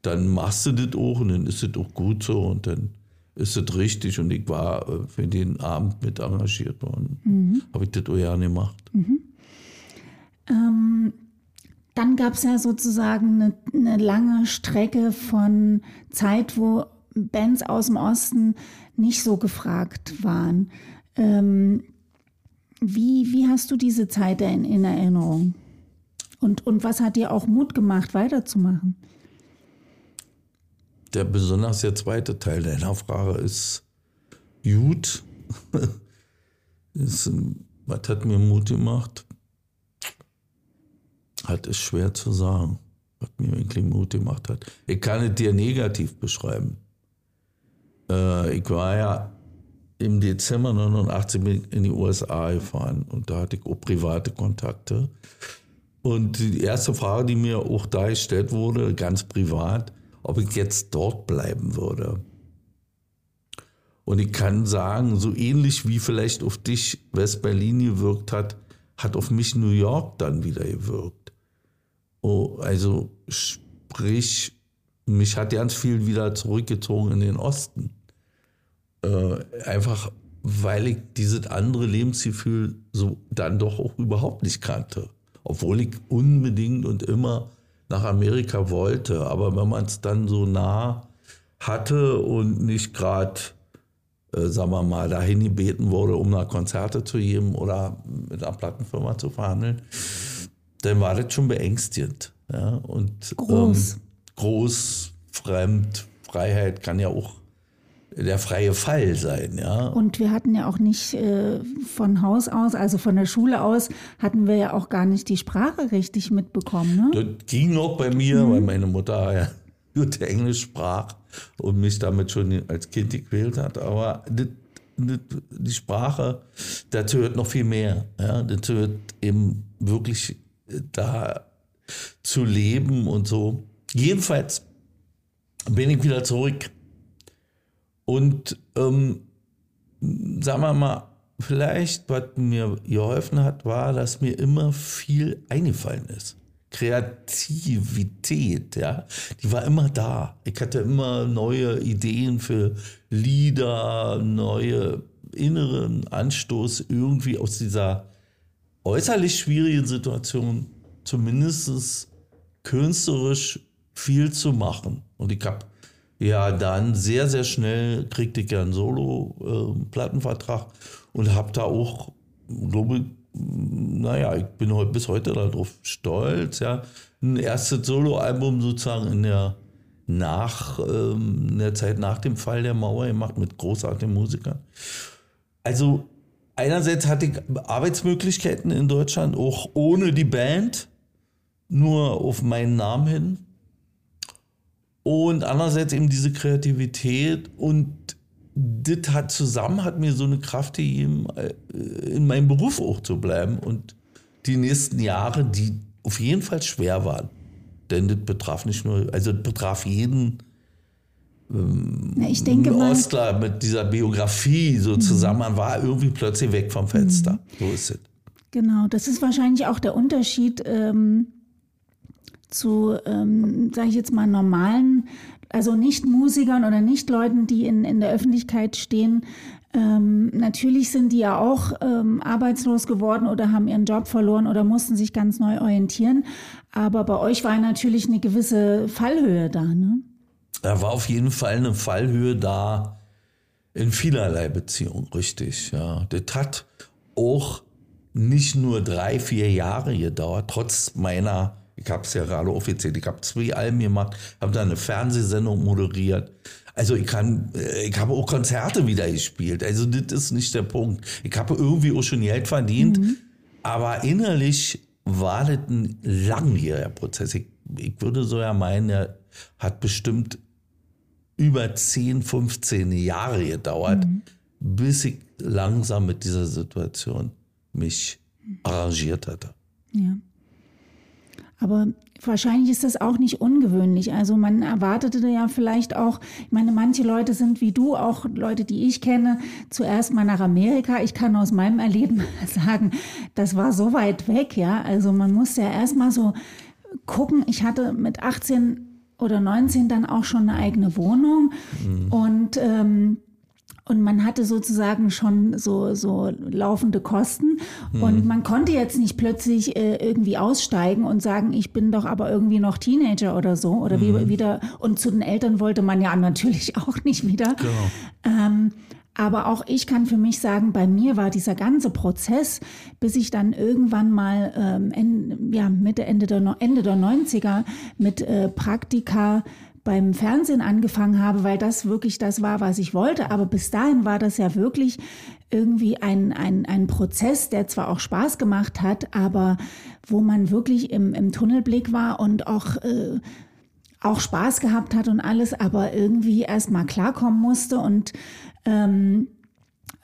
dann machst du das auch und dann ist es auch gut so und dann ist das richtig und ich war äh, für den Abend mit engagiert worden. Mhm. Habe ich das auch gerne gemacht. Mhm.
Ähm, dann gab es ja sozusagen eine, eine, lange Strecke von Zeit, wo Bands aus dem Osten nicht so gefragt waren. Ähm, wie, wie hast du diese Zeit in, in Erinnerung? Und, und was hat dir auch Mut gemacht, weiterzumachen?
Der besonders der zweite Teil deiner Frage ist gut. ist, was hat mir Mut gemacht? Hat es schwer zu sagen, was mir wirklich Mut gemacht hat. Ich kann es dir negativ beschreiben. Äh, ich war ja im Dezember 89 in die USA gefahren und da hatte ich auch private Kontakte. Und die erste Frage, die mir auch da gestellt wurde, ganz privat, ob ich jetzt dort bleiben würde. Und ich kann sagen, so ähnlich wie vielleicht auf dich West-Berlin gewirkt hat, hat auf mich New York dann wieder gewirkt. Oh, also sprich, mich hat ganz viel wieder zurückgezogen in den Osten. Äh, einfach weil ich dieses andere Lebensgefühl so dann doch auch überhaupt nicht kannte. Obwohl ich unbedingt und immer nach Amerika wollte. Aber wenn man es dann so nah hatte und nicht gerade äh, sagen wir mal, dahin gebeten wurde, um da Konzerte zu geben oder mit einer Plattenfirma zu verhandeln, dann war das schon beängstigend. Ja? Und
Groß.
Ähm, groß, fremd, Freiheit kann ja auch der freie Fall sein, ja.
Und wir hatten ja auch nicht äh, von Haus aus, also von der Schule aus, hatten wir ja auch gar nicht die Sprache richtig mitbekommen. Ne?
Das ging noch bei mir, mhm. weil meine Mutter ja gut Englisch sprach und mich damit schon als Kind gequält hat. Aber das, das, die Sprache, dazu hört noch viel mehr. Ja? Dazu hört eben wirklich da zu leben und so. Jedenfalls bin ich wieder zurück und ähm, sagen wir mal, vielleicht, was mir geholfen hat, war, dass mir immer viel eingefallen ist. Kreativität, ja, die war immer da. Ich hatte immer neue Ideen für Lieder, neue inneren Anstoß, irgendwie aus dieser äußerlich schwierigen Situation zumindest künstlerisch viel zu machen. Und ich habe ja, dann sehr, sehr schnell kriegte ich ja einen Solo-Plattenvertrag äh, und habe da auch, glaube ich, naja, ich bin bis heute darauf stolz, ja, ein erstes Solo-Album sozusagen in der nach ähm, in der Zeit nach dem Fall der Mauer gemacht mit großartigen Musikern. Also einerseits hatte ich Arbeitsmöglichkeiten in Deutschland, auch ohne die Band, nur auf meinen Namen hin. Und andererseits eben diese Kreativität und das hat zusammen hat mir so eine Kraft gegeben, äh, in meinem Beruf auch zu bleiben und die nächsten Jahre, die auf jeden Fall schwer waren. Denn das betraf nicht nur, also das betraf jeden
ähm, Na, ich denke
Ostler mal, mit dieser Biografie so mhm. zusammen. Man war irgendwie plötzlich weg vom Fenster. Mhm. So ist es.
Genau, das ist wahrscheinlich auch der Unterschied. Ähm zu, ähm, sage ich jetzt mal, normalen, also nicht Musikern oder nicht Leuten, die in, in der Öffentlichkeit stehen. Ähm, natürlich sind die ja auch ähm, arbeitslos geworden oder haben ihren Job verloren oder mussten sich ganz neu orientieren. Aber bei euch war natürlich eine gewisse Fallhöhe da, ne?
Da war auf jeden Fall eine Fallhöhe da in vielerlei Beziehungen, richtig. Ja, das hat auch nicht nur drei, vier Jahre gedauert, trotz meiner ich habe es ja gerade offiziell, ich habe zwei Alben gemacht, habe da eine Fernsehsendung moderiert. Also ich kann, äh, ich habe auch Konzerte wieder gespielt. Also das ist nicht der Punkt. Ich habe irgendwie auch schon Geld verdient, mhm. aber innerlich war das ein langjähriger Prozess. Ich, ich würde so ja meinen, er hat bestimmt über 10, 15 Jahre gedauert, mhm. bis ich langsam mit dieser Situation mich arrangiert hatte.
Ja. Aber wahrscheinlich ist das auch nicht ungewöhnlich. Also man erwartete ja vielleicht auch, ich meine, manche Leute sind wie du, auch Leute, die ich kenne, zuerst mal nach Amerika. Ich kann aus meinem Erleben sagen, das war so weit weg, ja. Also man muss ja erst mal so gucken. Ich hatte mit 18 oder 19 dann auch schon eine eigene Wohnung mhm. und ähm, und man hatte sozusagen schon so, so laufende Kosten. Mhm. Und man konnte jetzt nicht plötzlich äh, irgendwie aussteigen und sagen, ich bin doch aber irgendwie noch Teenager oder so. Oder mhm. wie, wieder. Und zu den Eltern wollte man ja natürlich auch nicht wieder. Genau. Ähm, aber auch ich kann für mich sagen, bei mir war dieser ganze Prozess, bis ich dann irgendwann mal ähm, en, ja, Mitte, Ende der, Ende der 90er mit äh, Praktika beim Fernsehen angefangen habe, weil das wirklich das war, was ich wollte. Aber bis dahin war das ja wirklich irgendwie ein, ein, ein Prozess, der zwar auch Spaß gemacht hat, aber wo man wirklich im, im Tunnelblick war und auch, äh, auch Spaß gehabt hat und alles, aber irgendwie erst mal klarkommen musste und ähm,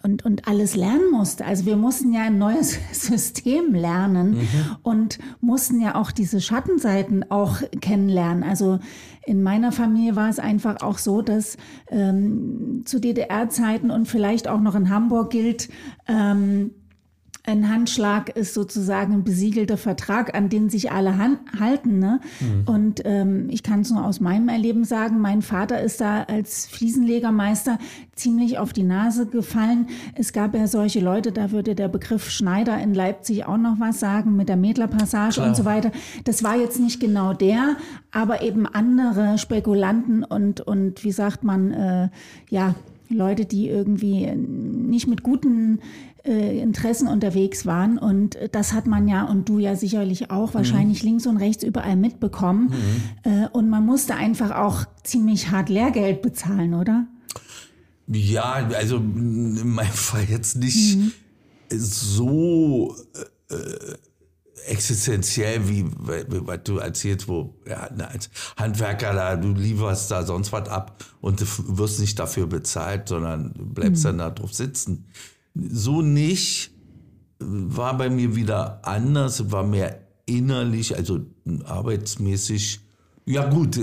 und, und alles lernen musste. Also wir mussten ja ein neues System lernen mhm. und mussten ja auch diese Schattenseiten auch kennenlernen. Also in meiner Familie war es einfach auch so, dass ähm, zu DDR-Zeiten und vielleicht auch noch in Hamburg gilt, ähm, ein Handschlag ist sozusagen ein besiegelter Vertrag, an den sich alle halten. Ne? Mhm. Und ähm, ich kann es nur aus meinem Erleben sagen, mein Vater ist da als Fliesenlegermeister ziemlich auf die Nase gefallen. Es gab ja solche Leute, da würde der Begriff Schneider in Leipzig auch noch was sagen, mit der Mädlerpassage und so weiter. Das war jetzt nicht genau der, aber eben andere Spekulanten und, und wie sagt man, äh, ja, Leute, die irgendwie nicht mit guten äh, Interessen unterwegs waren. Und das hat man ja und du ja sicherlich auch mhm. wahrscheinlich mhm. links und rechts überall mitbekommen. Mhm. Äh, und man musste einfach auch ziemlich hart Lehrgeld bezahlen, oder?
Ja, also in meinem Fall jetzt nicht mhm. so äh, existenziell, wie, wie, was du erzählst, wo ja, als Handwerker da, du lieferst da sonst was ab und du wirst nicht dafür bezahlt, sondern bleibst mhm. dann da drauf sitzen. So nicht, war bei mir wieder anders, war mehr innerlich, also arbeitsmäßig. Ja gut,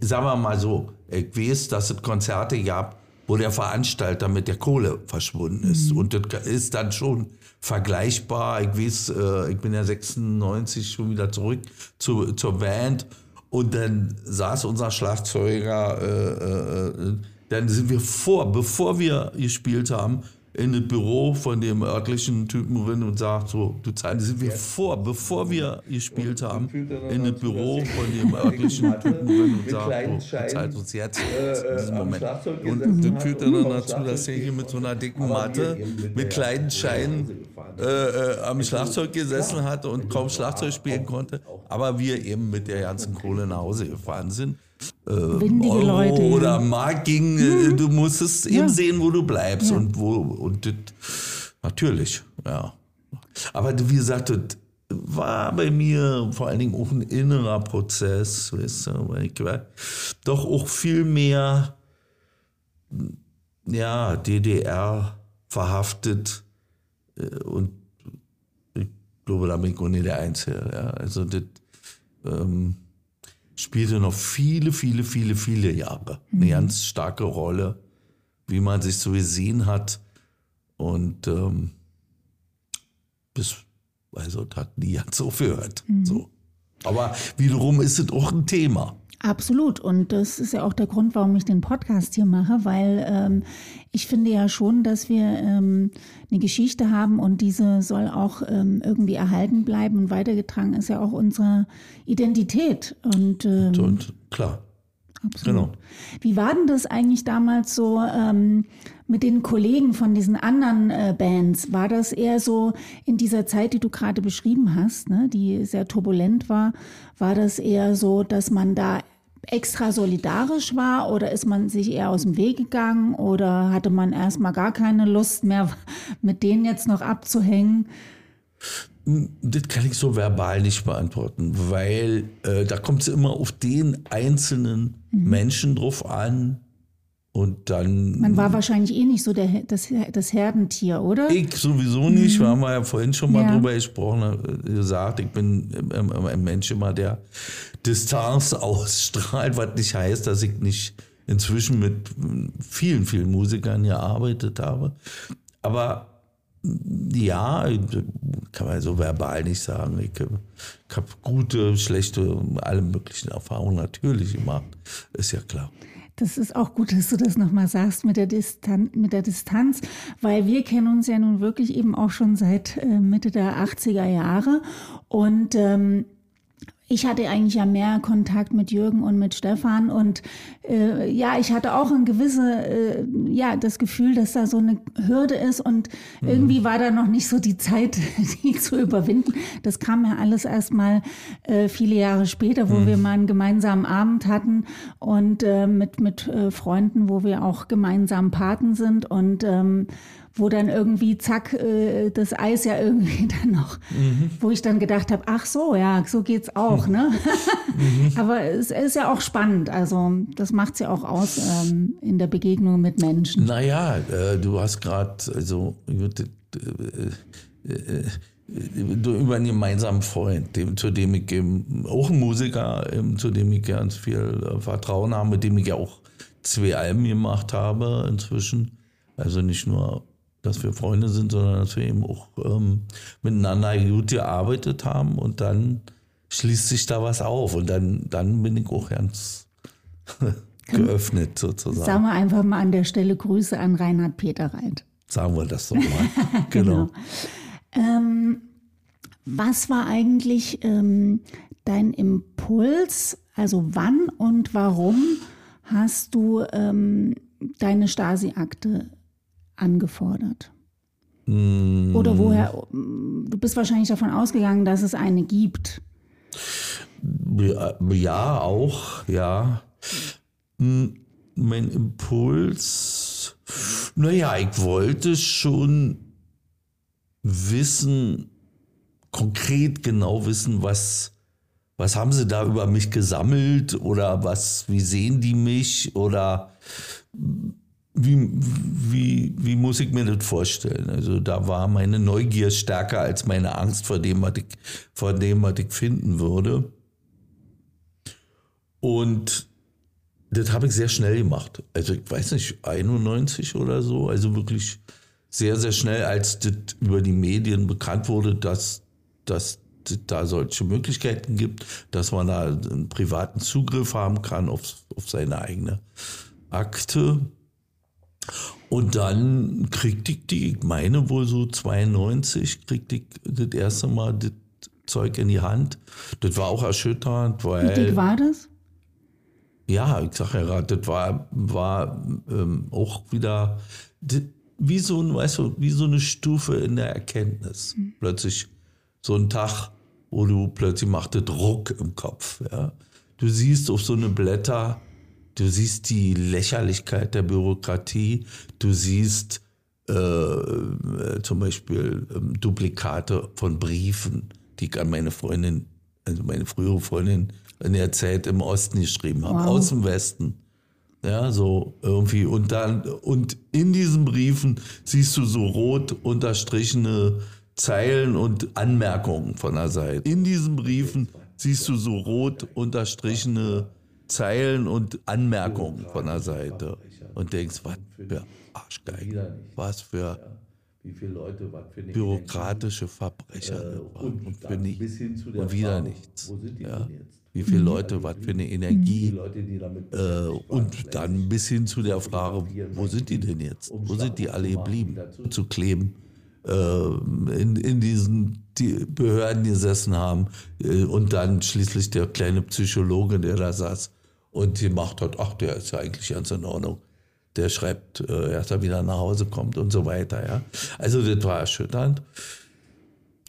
sagen wir mal so, ich weiß, dass es Konzerte gab, wo der Veranstalter mit der Kohle verschwunden ist. Mhm. Und das ist dann schon vergleichbar. Ich weiß, äh, ich bin ja 96 schon wieder zurück zu, zur Band und dann saß unser Schlagzeuger, äh, äh, dann sind wir vor, bevor wir gespielt haben, in das Büro von dem örtlichen Typen drin und sagt so, du zahlst, sind wir vor, bevor wir gespielt haben, in das Büro von dem örtlichen Typen drin und sagt so, du zahlst uns jetzt, äh, in diesem äh, Moment. Und dann führt dann dazu, dass er hier mit so einer dicken Matte, mit kleinen Scheinen äh, äh, am Schlagzeug gesessen hatte und kaum Schlagzeug spielen konnte, aber wir eben mit der ganzen Kohle nach Hause gefahren sind äh, Euro Leute, oder ja. Ging, mhm. du musstest eben ja. sehen, wo du bleibst ja. und wo und das, natürlich, ja. Aber wie gesagt, das war bei mir vor allen Dingen auch ein innerer Prozess, weißt du, weil ich war doch auch viel mehr ja, DDR verhaftet äh, und ich glaube, da bin ich auch nicht der Einzige. Ja. Also das ähm, spielte noch viele, viele, viele, viele Jahre eine mhm. ganz starke Rolle, wie man sich so gesehen hat. Und ähm, bis, also das hat nie ganz aufgehört. Mhm. So. Aber wiederum ist es auch ein Thema.
Absolut. Und das ist ja auch der Grund, warum ich den Podcast hier mache, weil ähm, ich finde ja schon, dass wir ähm, eine Geschichte haben und diese soll auch ähm, irgendwie erhalten bleiben und weitergetragen ist ja auch unsere Identität. Und, ähm,
und klar.
Absolut. Genau. Wie war denn das eigentlich damals so ähm, mit den Kollegen von diesen anderen äh, Bands? War das eher so in dieser Zeit, die du gerade beschrieben hast, ne, die sehr turbulent war, war das eher so, dass man da extra solidarisch war oder ist man sich eher aus dem Weg gegangen oder hatte man erstmal gar keine Lust mehr, mit denen jetzt noch abzuhängen?
Das kann ich so verbal nicht beantworten, weil äh, da kommt es immer auf den einzelnen mhm. Menschen drauf an, und dann.
Man war wahrscheinlich eh nicht so der, das, das Herdentier, oder?
Ich sowieso nicht. Mhm. Wir haben ja vorhin schon mal ja. drüber gesprochen, äh, gesagt, ich bin ein Mensch immer, der Distanz ausstrahlt, was nicht heißt, dass ich nicht inzwischen mit vielen, vielen Musikern gearbeitet habe. Aber ja, kann man so verbal nicht sagen. Ich, ich habe gute, schlechte, alle möglichen Erfahrungen natürlich gemacht. Ist ja klar.
Das ist auch gut, dass du das nochmal sagst mit der, Distan mit der Distanz, weil wir kennen uns ja nun wirklich eben auch schon seit äh, Mitte der 80er Jahre. Und ähm, ich hatte eigentlich ja mehr Kontakt mit Jürgen und mit Stefan und äh, ja, ich hatte auch ein gewisse, äh, ja, das Gefühl, dass da so eine Hürde ist und mhm. irgendwie war da noch nicht so die Zeit, die zu überwinden. Das kam ja alles erst mal äh, viele Jahre später, wo mhm. wir mal einen gemeinsamen Abend hatten und äh, mit, mit äh, Freunden, wo wir auch gemeinsam Paten sind und ähm, wo dann irgendwie zack äh, das Eis ja irgendwie dann noch, mhm. wo ich dann gedacht habe, ach so, ja, so geht's auch, ne? mhm. Aber es ist ja auch spannend, also das macht's ja auch aus ähm, in der Begegnung mit Menschen.
Naja, äh, du hast gerade, also äh, äh, über einen gemeinsamen Freund, dem, zu dem ich eben, auch ein Musiker, eben, zu dem ich ganz viel äh, Vertrauen habe, mit dem ich ja auch zwei Alben gemacht habe inzwischen. Also nicht nur dass wir Freunde sind, sondern dass wir eben auch ähm, miteinander gut gearbeitet haben und dann schließt sich da was auf und dann, dann bin ich auch ganz geöffnet sozusagen.
Sagen wir einfach mal an der Stelle Grüße an Reinhard Peter Reit.
Sagen wir das doch mal. genau.
genau. Ähm, was war eigentlich ähm, dein Impuls? Also wann und warum hast du ähm, deine Stasi-Akte angefordert?
Mm.
Oder woher, du bist wahrscheinlich davon ausgegangen, dass es eine gibt.
Ja, auch, ja. Mein Impuls, naja, ich wollte schon wissen, konkret genau wissen, was, was haben sie da über mich gesammelt oder was, wie sehen die mich oder wie, wie, wie muss ich mir das vorstellen? Also da war meine Neugier stärker als meine Angst vor dem, was ich, vor dem, was ich finden würde. Und das habe ich sehr schnell gemacht. Also ich weiß nicht, 91 oder so. Also wirklich sehr, sehr schnell, als das über die Medien bekannt wurde, dass, dass da solche Möglichkeiten gibt, dass man da einen privaten Zugriff haben kann auf, auf seine eigene Akte. Und dann kriegte ich die, ich meine wohl so 92, kriegte ich das erste Mal das Zeug in die Hand. Das war auch erschütternd, weil.
Wie dick war das?
Ja, ich sag ja gerade, das war, war ähm, auch wieder das, wie so ein, weißt du, wie so eine Stufe in der Erkenntnis. Plötzlich so ein Tag, wo du plötzlich macht das Druck im Kopf. Ja? Du siehst auf so eine Blätter, du siehst die Lächerlichkeit der Bürokratie, du siehst äh, äh, zum Beispiel ähm, Duplikate von Briefen, die ich an meine Freundin, also meine frühere Freundin in der Zeit im Osten geschrieben habe,
Wow.
aus dem Westen. Ja, so irgendwie. Und dann, und in diesen Briefen siehst du so rot unterstrichene Zeilen und Anmerkungen von der Seite. In diesen Briefen siehst du so rot unterstrichene Zeilen und Anmerkungen von der Seite. Und denkst, was für Arschgeigen, was für bürokratische Verbrecher
und
für nicht, und wieder nichts. Ja. Wie viele Leute, was für eine Energie.
Leute,
Äh, und dann bis hin zu der Frage, wo sind die denn jetzt? Wo sind die alle geblieben? Zu kleben, äh, in, in diesen die Behörden gesessen haben äh, und dann schließlich der kleine Psychologe, der da saß und gemacht hat, ach, der ist ja eigentlich ganz in Ordnung. Der schreibt, äh, erst er wieder nach Hause kommt und so weiter. Ja? Also das war erschütternd.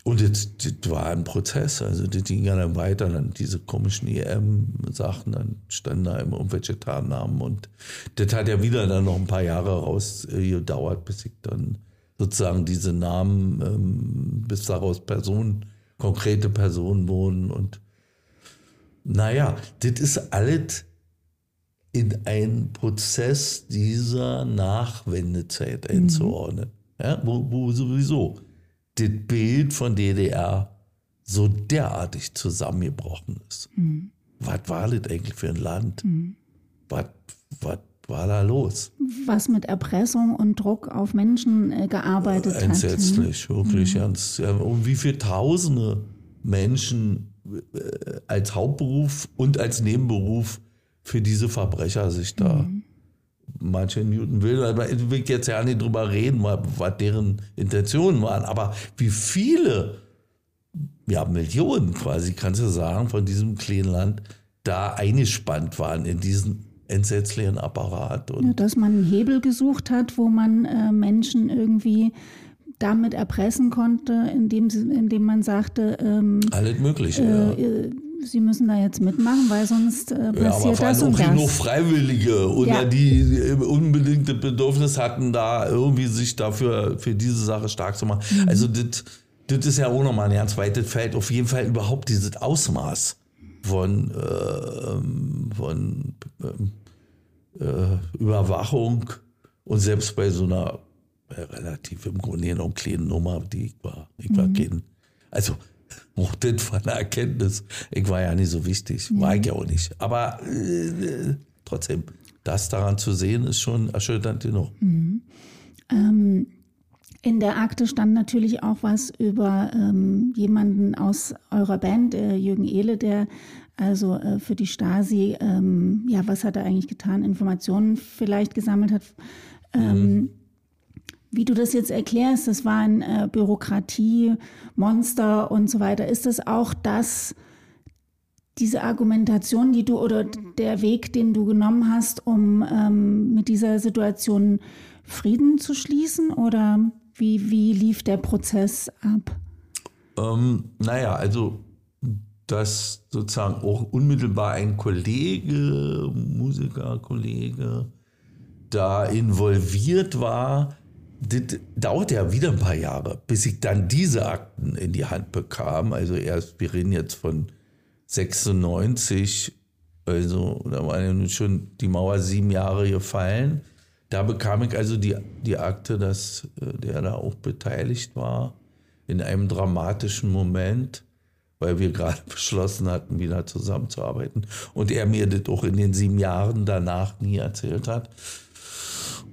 Und das, das war ein Prozess, also das ging ja dann weiter, dann diese komischen EM-Sachen, dann standen da immer irgendwelche Tarnnamen und das hat ja wieder dann noch ein paar Jahre raus äh, bis ich dann sozusagen diese Namen, ähm, bis daraus Personen, konkrete Personen wurden und naja, das ist alles in einen Prozess dieser Nachwendezeit einzuordnen. Ja, wo, wo sowieso das Bild von DDR so derartig zusammengebrochen ist. Was war das eigentlich für ein Land? Was, was war da los?
Was mit Erpressung und Druck auf Menschen äh, gearbeitet hat.
Entsetzlich, wirklich ganz. Ja, und wie viele Tausende Menschen äh, als Hauptberuf und als Nebenberuf für diese Verbrecher sich da. Manche Newton will, aber ich will jetzt ja nicht drüber reden, was, deren Intentionen waren, aber wie viele, ja, Millionen quasi, kannst du sagen, von diesem kleinen Land da eingespannt waren in diesen entsetzlichen Apparat. Und
Ja, dass man einen Hebel gesucht hat, wo man äh, Menschen irgendwie damit erpressen konnte, indem, sie, indem man sagte, ähm,
alles Mögliche. ja.
Sie müssen da jetzt mitmachen, weil sonst äh,
Ja, aber
passiert
vor allem
das und das.
Freiwillige oder
Ja.
die äh, unbedingte Bedürfnis hatten, da irgendwie sich dafür für diese Sache stark zu machen.
Mhm.
Also das, das ist ja auch nochmal ein ganz weites Feld. Auf jeden Fall überhaupt dieses Ausmaß von, äh, von ähm, äh, Überwachung und selbst bei so einer äh, relativ im Grunde genommen kleinen Nummer, die ich war. Ich war kein, also auch das war eine Erkenntnis. Ich war ja nicht so wichtig, war ich ja auch nicht. Aber äh, trotzdem, das daran zu sehen, ist schon erschütternd genug.
In der Akte stand natürlich auch was über ähm, jemanden aus eurer Band, äh, Jürgen Ehle, der also äh, für die Stasi, ähm, ja, was hat er eigentlich getan, Informationen vielleicht gesammelt hat. Ähm, Wie du das jetzt erklärst, das war ein äh, Bürokratiemonster und so weiter. Ist das auch das, diese Argumentation, die du oder der Weg, den du genommen hast, um ähm, mit dieser Situation Frieden zu schließen? Oder wie, wie lief der Prozess ab?
Ähm, naja, also dass sozusagen auch unmittelbar ein Kollege, Musikerkollege, da involviert war, das dauerte ja wieder ein paar Jahre, bis ich dann diese Akten in die Hand bekam. Also erst, wir reden jetzt von 96, also da war ja nun schon die Mauer sieben Jahre gefallen. Da bekam ich also die, die Akte, dass äh, der da auch beteiligt war in einem dramatischen Moment, weil wir gerade beschlossen hatten, wieder zusammenzuarbeiten. Und er mir das auch in den sieben Jahren danach nie erzählt hat.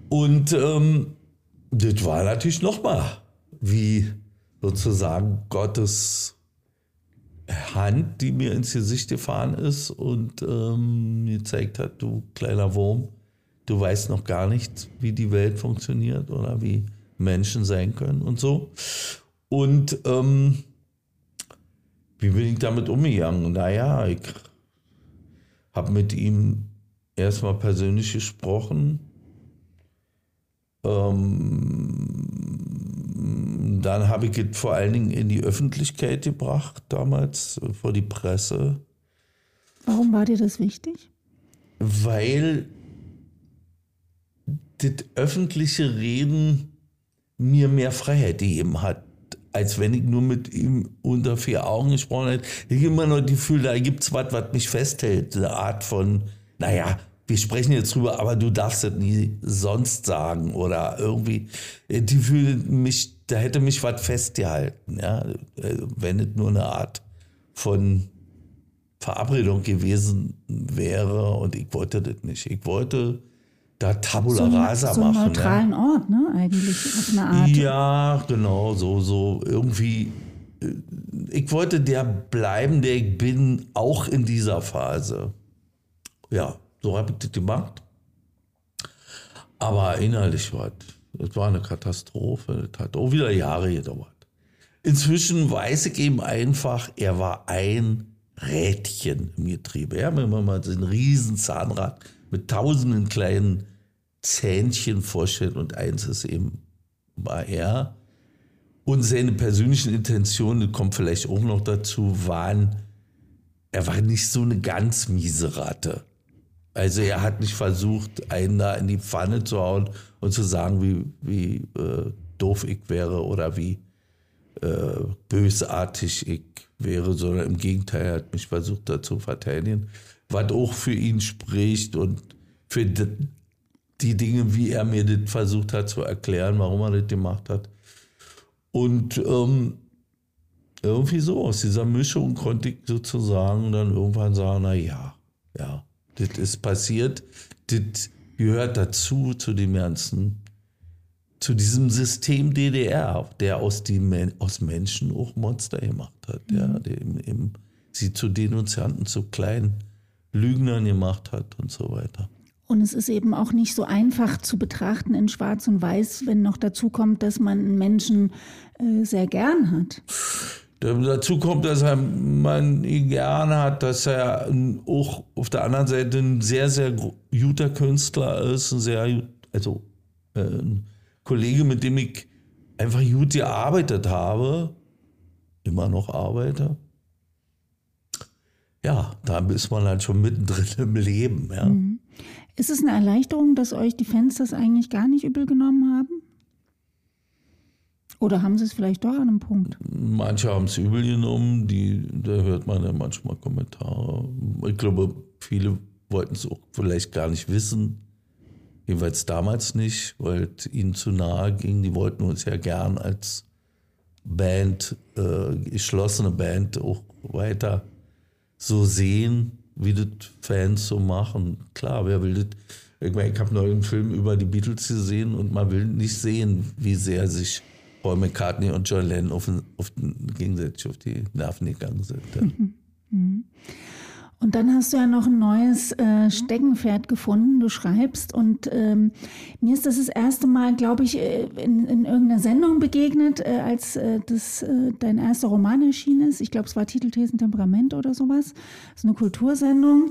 Und ähm, das war natürlich nochmal wie sozusagen Gottes Hand, die mir ins Gesicht gefahren ist und ähm, mir gezeigt hat, du kleiner Wurm, du weißt noch gar nicht, wie die Welt funktioniert oder wie Menschen sein können und so. Und ähm, wie bin ich damit umgegangen? Naja, ich habe mit ihm erstmal persönlich gesprochen. Ähm, dann habe ich es vor allen Dingen in die Öffentlichkeit gebracht, damals vor die Presse.
Warum war dir das wichtig?
Weil das öffentliche Reden mir mehr Freiheit gegeben hat, als wenn ich nur mit ihm unter vier Augen gesprochen hätte. Ich habe immer noch die Gefühl, da gibt es was, was mich festhält. Eine Art von, naja, wir sprechen jetzt drüber, aber du darfst das nie sonst sagen oder irgendwie, die fühlen mich, da hätte mich was festgehalten, ja, wenn es nur eine Art von Verabredung gewesen wäre und ich wollte das nicht. Ich wollte da Tabula
so
Rasa
so
machen.
einen neutralen
ja.
Ort, ne? Eigentlich auf eine Art.
Ja, genau, so, so irgendwie. äh, Ich wollte der bleiben, der ich bin, auch in dieser Phase. Ja, so habe ich das gemacht. Aber innerlich war es, war eine Katastrophe. Das hat auch wieder Jahre gedauert. Inzwischen weiß ich eben einfach, er war ein Rädchen im Getriebe. Ja, wenn man mal so ein riesen Zahnrad mit tausenden kleinen Zähnchen vorstellt und eins ist eben war er. Und seine persönlichen Intentionen, kommt vielleicht auch noch dazu, waren, er war nicht so eine ganz miese Ratte. Also er hat nicht versucht, einen da in die Pfanne zu hauen und zu sagen, wie, wie äh, doof ich wäre oder wie äh, bösartig ich wäre, sondern im Gegenteil, er hat mich versucht, da zu verteidigen, was auch für ihn spricht und für die, Dinge, wie er mir das versucht hat zu erklären, warum er das gemacht hat. Und ähm, irgendwie so, aus dieser Mischung konnte ich sozusagen dann irgendwann sagen, na ja, ja, das ist passiert, das gehört dazu, zu dem ganzen, zu diesem System DDR, der aus, die, aus Menschen auch Monster gemacht hat, ja, der eben, eben sie zu Denunzianten, zu kleinen Lügnern gemacht hat und so weiter.
Und es ist eben auch nicht so einfach zu betrachten in Schwarz und Weiß, wenn noch dazu kommt, dass man einen Menschen äh, sehr gern hat.
Dazu kommt, dass er man ihn gerne hat, dass er auch auf der anderen Seite ein sehr, sehr guter Künstler ist, ein sehr, also äh, ein Kollege, mit dem ich einfach gut gearbeitet habe, immer noch arbeite. Ja, da ist man halt schon mittendrin im Leben, ja.
Ist es eine Erleichterung, dass euch die Fans das eigentlich gar nicht übel genommen haben? Oder haben sie es vielleicht doch an einem Punkt?
Manche haben es übel genommen, die, da hört man ja manchmal Kommentare. Ich glaube, viele wollten es auch vielleicht gar nicht wissen. Jedenfalls damals nicht, weil es ihnen zu nahe ging. Die wollten uns ja gern als Band, äh, geschlossene Band auch weiter so sehen, wie das Fans so machen. Klar, wer will das? Ich meine, ich habe neulich einen Film über die Beatles gesehen und man will nicht sehen, wie sehr sich Paul McCartney und John Lennon auf auf gegenseitig auf die Nerven gegangen sind. Ja.
Und dann hast du ja noch ein neues äh, Steckenpferd gefunden. Du schreibst und ähm, mir ist das das erste Mal, glaube ich, äh, in, in irgendeiner Sendung begegnet, äh, als äh, das äh, dein erster Roman erschienen ist. Ich glaube, es war Titelthesen Temperament oder sowas. Das ist eine Kultursendung.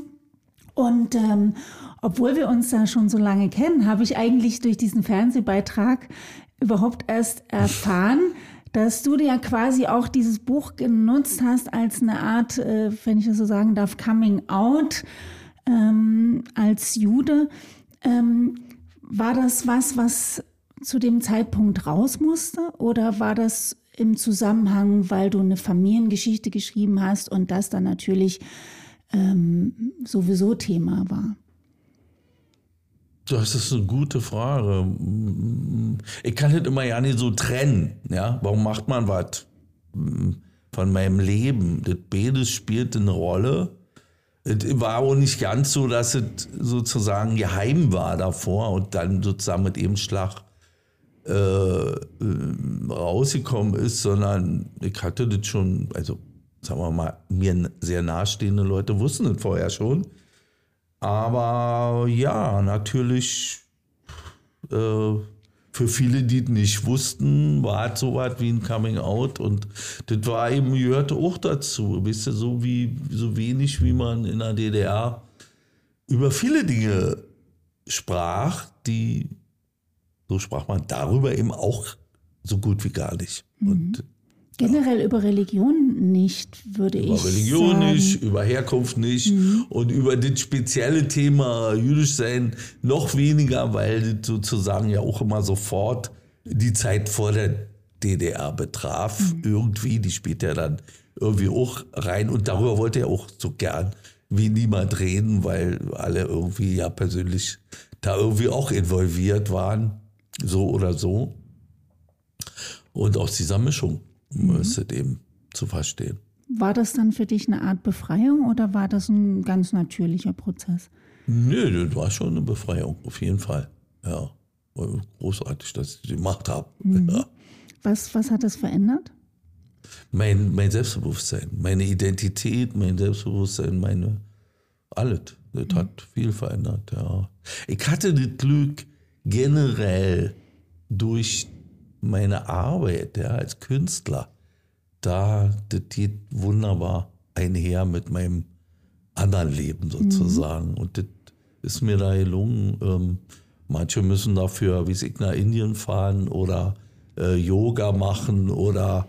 Und ähm, obwohl wir uns da schon so lange kennen, habe ich eigentlich durch diesen Fernsehbeitrag überhaupt erst erfahren, dass du ja quasi auch dieses Buch genutzt hast als eine Art, äh, wenn ich das so sagen darf, Coming Out ähm, als Jude. Ähm, war das was, was zu dem Zeitpunkt raus musste? Oder war das im Zusammenhang, weil du eine Familiengeschichte geschrieben hast und das dann natürlich ähm, sowieso Thema war?
Das ist eine gute Frage. Ich kann das immer ja nicht so trennen. Ja? Warum macht man was von meinem Leben? Das beides spielt eine Rolle. Es war auch nicht ganz so, dass es sozusagen geheim war davor und dann sozusagen mit dem Schlag äh, rausgekommen ist, sondern ich hatte das schon, also sagen wir mal, mir sehr nahestehende Leute wussten das vorher schon. Aber ja, natürlich äh, für viele, die es nicht wussten, war es so was wie ein Coming Out und das war eben, gehörte auch dazu. Wisst ihr, so wie so wenig, wie man in der DDR über viele Dinge sprach, die so sprach man darüber eben auch so gut wie gar nicht. Mhm. Und
Generell über Religion nicht, würde
über
ich
sagen. Über Religion nicht, über Herkunft nicht mhm. und über das spezielle Thema jüdisch sein noch weniger, weil das sozusagen ja auch immer sofort die Zeit vor der DDR betraf. Mhm. Irgendwie, die spielt ja dann irgendwie auch rein und darüber wollte er auch so gern wie niemand reden, weil alle irgendwie ja persönlich da irgendwie auch involviert waren, so oder so. Und aus dieser Mischung müsste dem zu verstehen.
War das dann für dich eine Art Befreiung oder war das ein ganz natürlicher Prozess?
Nö, das war schon eine Befreiung, auf jeden Fall. Ja, großartig, dass ich die gemacht habe. Mhm. Ja.
Was, was hat das verändert?
Mein, mein Selbstbewusstsein, meine Identität, mein Selbstbewusstsein, meine alles. Das mhm. hat viel verändert, ja. Ich hatte das Glück, generell durch meine Arbeit ja, als Künstler, da, das geht wunderbar einher mit meinem anderen Leben sozusagen. Mhm. Und das ist mir da gelungen. Ähm, manche müssen dafür, wie ich, nach Indien fahren oder äh, Yoga machen oder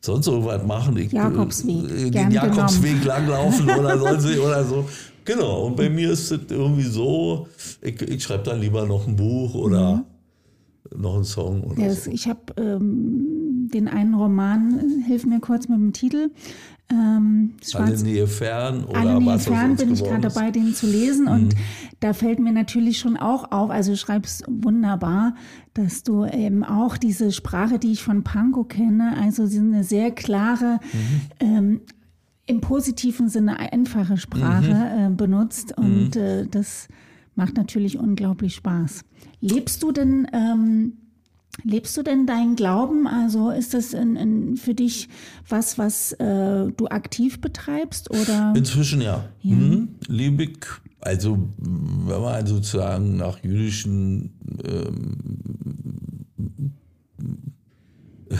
sonst irgendwas machen. Ich,
Jakobsweg.
Äh, den Jakobsweg langlaufen oder sonst oder so. Genau, und bei mir ist es irgendwie so, ich, ich schreibe dann lieber noch ein Buch oder mhm noch ein Song oder
yes,
so?
Ich habe ähm, den einen Roman, hilf mir kurz mit dem Titel. Ähm,
Alle Nähe fern oder
Alle Nähe fern bin ich gerade dabei, den zu lesen. Mhm. Und da fällt mir natürlich schon auch auf, also du schreibst wunderbar, dass du eben auch diese Sprache, die ich von Panko kenne, also eine sehr klare, mhm. ähm, im positiven Sinne einfache Sprache mhm. äh, benutzt. Und mhm. äh, das macht natürlich unglaublich Spaß. Lebst du denn, ähm, lebst du denn deinen Glauben? Also ist das in, in, für dich was, was äh, du aktiv betreibst? Oder?
Inzwischen ja. ja. Mhm. Ich, also wenn man sozusagen nach jüdischen ähm,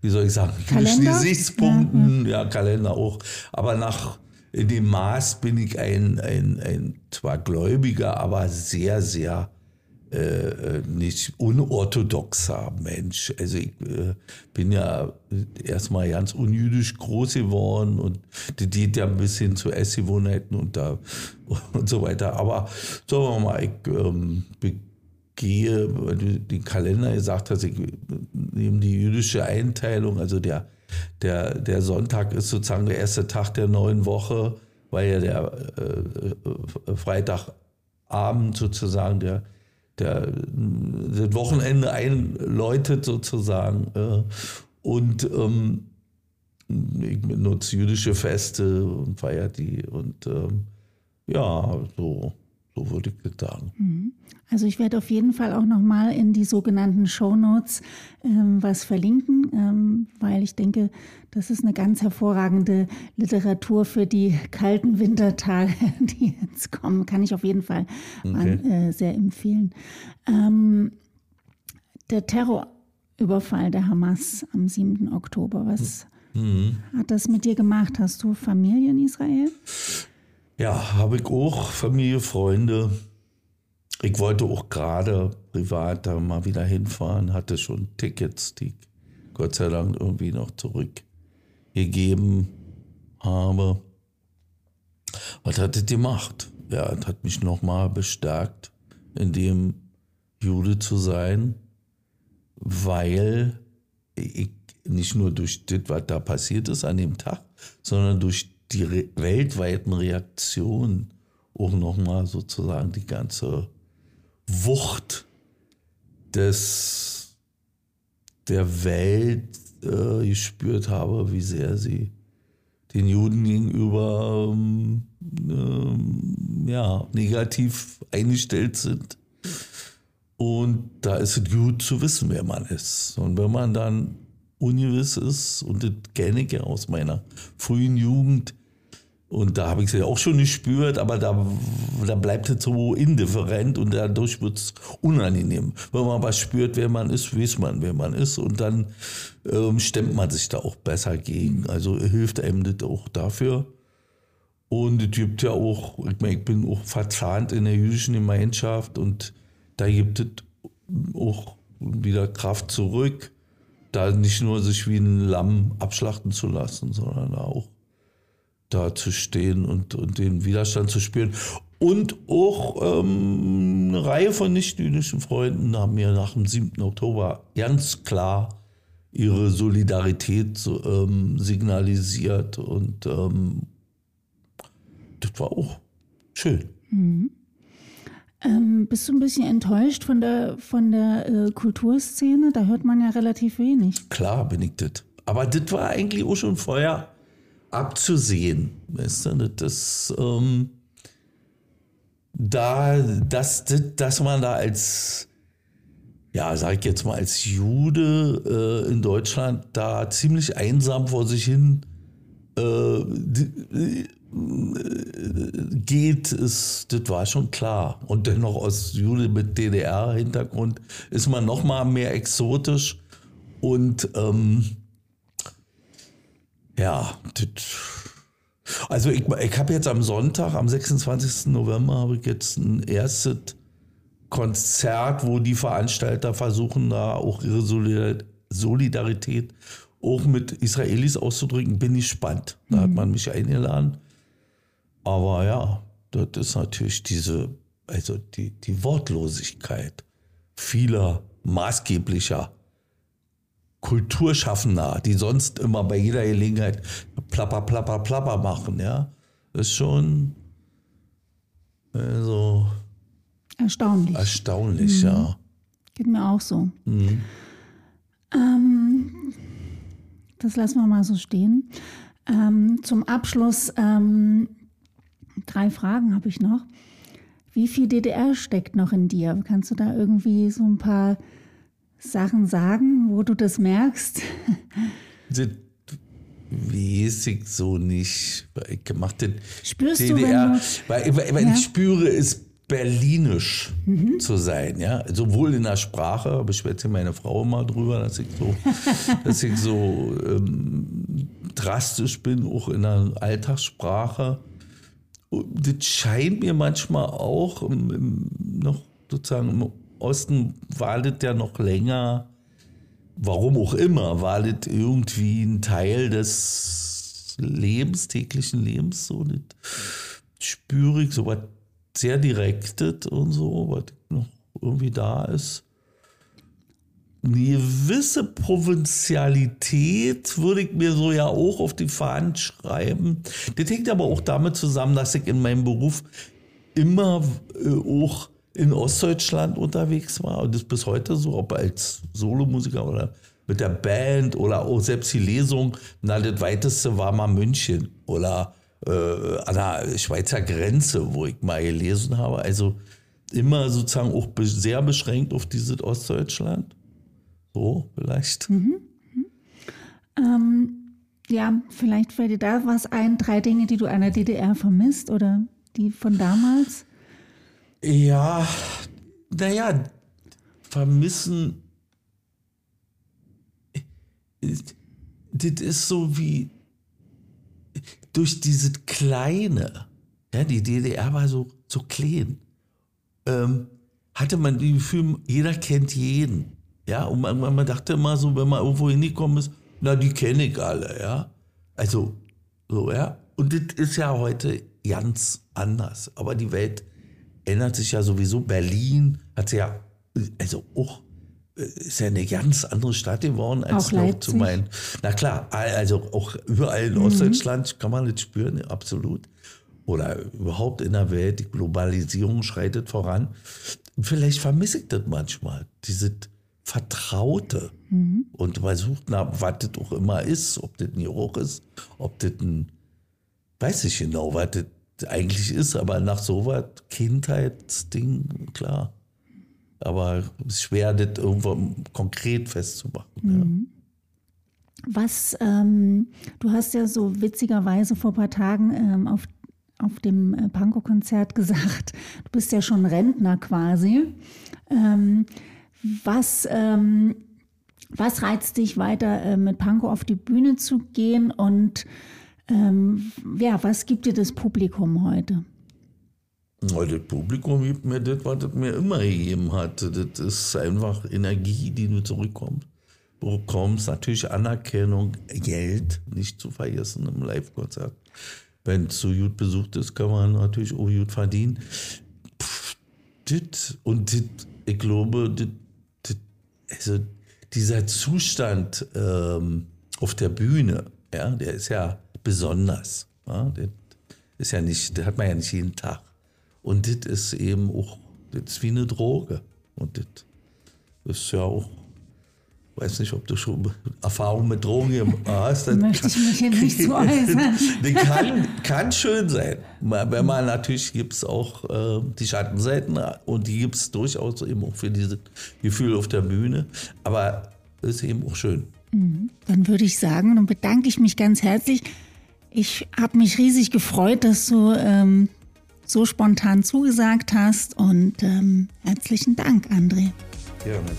wie soll ich sagen, jüdischen Gesichtspunkten, ja, ja. ja, Kalender auch, aber nach in dem Maß bin ich ein, ein, ein zwar gläubiger, aber sehr, sehr äh, nicht unorthodoxer Mensch. Also ich äh, bin ja erstmal ganz unjüdisch groß geworden und die geht ja ein bisschen zu Essgewohnheiten und, da, und so weiter. Aber sagen wir mal, ich ähm, gehe, weil du den Kalender gesagt hast, ich nehme die jüdische Einteilung, also der, der, der Sonntag ist sozusagen der erste Tag der neuen Woche, weil ja der äh, äh Freitagabend sozusagen der der, das Wochenende einläutet sozusagen. Äh, und ähm, ich benutze jüdische Feste und feiert die. Und ähm, ja, so So würde ich sagen.
Also ich werde auf jeden Fall auch nochmal in die sogenannten Shownotes ähm, was verlinken, ähm, weil ich denke, das ist eine ganz hervorragende Literatur für die kalten Wintertage, die jetzt kommen. Kann ich auf jeden Fall
Okay.
an, äh, sehr empfehlen. Ähm, der Terrorüberfall der Hamas am 7. Oktober, was hat das mit dir gemacht? Hast du Familie in Israel?
Ja, habe ich auch Familie, Freunde. Ich wollte auch gerade privat da mal wieder hinfahren, hatte schon Tickets, die ich Gott sei Dank irgendwie noch zurückgegeben habe. Was hat das gemacht? Ja, es hat mich nochmal bestärkt, in dem Jude zu sein, weil ich nicht nur durch das, was da passiert ist an dem Tag, sondern durch die re weltweiten Reaktionen auch nochmal sozusagen die ganze Wucht des, der Welt äh, gespürt habe, wie sehr sie den Juden gegenüber ähm, ähm, ja, negativ eingestellt sind. Und da ist es gut zu wissen, wer man ist. Und wenn man dann ungewiss ist, und das kenne ich ja aus meiner frühen Jugend, und da habe ich es ja auch schon gespürt, aber da, da bleibt es so indifferent und dadurch wird es unangenehm. Wenn man was spürt, wer man ist, weiß man, wer man ist und dann ähm, stemmt man sich da auch besser gegen. Also hilft einem das auch dafür. Und es gibt ja auch, ich, meine, ich bin auch verzahnt in der jüdischen Gemeinschaft und da gibt es auch wieder Kraft zurück, da nicht nur sich wie ein Lamm abschlachten zu lassen, sondern auch da zu stehen und, und den Widerstand zu spüren. Und auch ähm, eine Reihe von nicht-jüdischen Freunden haben mir nach dem 7. Oktober ganz klar ihre Solidarität so, ähm, signalisiert und ähm, das war auch schön.
Ähm, bist du ein bisschen enttäuscht von der, von der äh, Kulturszene? Da hört man ja relativ wenig.
Klar bin ich das. Aber das war eigentlich auch schon vorher abzusehen. Weißt du, das, ähm, da, dass, das, dass man da als, ja, sag ich jetzt mal, als Jude äh, in Deutschland da ziemlich einsam vor sich hin äh, äh, geht, ist, das war schon klar. Und dennoch aus Jude mit DDR-Hintergrund ist man noch mal mehr exotisch und ähm, ja, das, also ich, ich habe jetzt am Sonntag, am 26. November, habe ich jetzt ein erstes Konzert, wo die Veranstalter versuchen, da auch ihre Solidar- Solidarität auch mit Israelis auszudrücken. Bin ich gespannt. Da hat man mich eingeladen. Aber ja, das ist natürlich diese, also die, die Wortlosigkeit vieler maßgeblicher Kulturschaffender, die sonst immer bei jeder Gelegenheit plapper, plapper, plapper machen, ja. Ist schon also
Erstaunlich.
erstaunlich, ja.
Geht mir auch so. Ähm, das lassen wir mal so stehen. Ähm, zum Abschluss ähm, drei Fragen habe ich noch. Wie viel DDR steckt noch in dir? Kannst du da irgendwie so ein paar Sachen sagen, wo du das merkst?
Das weiß ich so nicht. Ich mache den
Spürst du,
DDR,
wenn du-
weil, weil, weil
Ja.
ich spüre, es berlinisch zu sein, ja. Sowohl in der Sprache, beschwert sich meine Frau immer drüber, dass ich so, dass ich so ähm, drastisch bin, auch in der Alltagssprache. Das scheint mir manchmal auch im, im, noch sozusagen im Osten war das ja noch länger warum auch immer, war das irgendwie ein Teil des Lebens, täglichen Lebens, so das spüre ich, so was sehr Direktes und so, was noch irgendwie da ist. Eine gewisse Provinzialität würde ich mir so ja auch auf die Fahnen schreiben. Das hängt aber auch damit zusammen, dass ich in meinem Beruf immer äh, auch in Ostdeutschland unterwegs war und das bis heute so, ob als Solomusiker oder mit der Band oder auch selbst die Lesung, na, das weiteste war mal München oder äh, an der Schweizer Grenze, wo ich mal gelesen habe. Also immer sozusagen auch sehr beschränkt auf dieses Ostdeutschland. So, vielleicht.
Mhm. Ähm, ja, vielleicht fällt dir da was ein, drei Dinge, die du an der DDR vermisst oder die von damals?
Ja, naja, vermissen. Das ist so wie durch dieses Kleine. Ja, die DDR war so, so klein. Ähm, hatte man das Gefühl, jeder kennt jeden. Ja, und man, man dachte immer so, wenn man irgendwo hingekommen ist, na, die kenne ich alle, ja. Also, so, ja. Und das ist ja heute ganz anders. Aber die Welt ändert sich ja sowieso. Berlin hat ja, also auch, ist ja eine ganz andere Stadt geworden als
Auch
noch
Leipzig.
zu meinen. Na klar, also auch überall in Ostdeutschland kann man das spüren, absolut. Oder überhaupt in der Welt, die Globalisierung schreitet voran. Vielleicht vermisse ich das manchmal, dieses Vertraute. Und man sucht nach, was das auch immer ist, ob das ein Geruch ist, ob das ein, weiß ich genau, was das eigentlich ist, aber nach so was, Kindheitsding, klar. Aber es ist schwer, das irgendwo konkret festzumachen.
Was, ähm, du hast ja so witzigerweise vor ein paar Tagen ähm, auf, auf dem äh, Pankow-Konzert gesagt, du bist ja schon Rentner quasi. Ähm, was, ähm, was reizt dich weiter, äh, mit Pankow auf die Bühne zu gehen und ähm, ja, was gibt dir das Publikum heute?
Das Publikum gibt mir das, was es mir immer gegeben hat. Das ist einfach Energie, die du zurückkommst. bekommst. Natürlich Anerkennung, Geld, nicht zu vergessen im Live-Konzert. Wenn es so gut besucht ist, kann man natürlich auch gut verdienen. Pff, dit, und dit, ich glaube, dit, also dieser Zustand ähm, auf der Bühne, ja, der ist ja besonders. Ja, der ist ja nicht, der hat man ja nicht jeden Tag. Und das ist eben auch, das ist wie eine Droge. Und das ist ja auch, weiß nicht, ob du schon Erfahrung mit Drogen hast. dann
Möchte ich mich hier nicht zu äußern.
Kann, kann schön sein. Wenn man natürlich gibt es auch äh, die Schattenseiten und die gibt es durchaus eben auch für dieses Gefühl auf der Bühne. Aber es ist eben auch schön.
Dann würde ich sagen, und bedanke ich mich ganz herzlich. Ich habe mich riesig gefreut, dass du ähm, so spontan zugesagt hast und ähm, herzlichen Dank, André.
Gerne.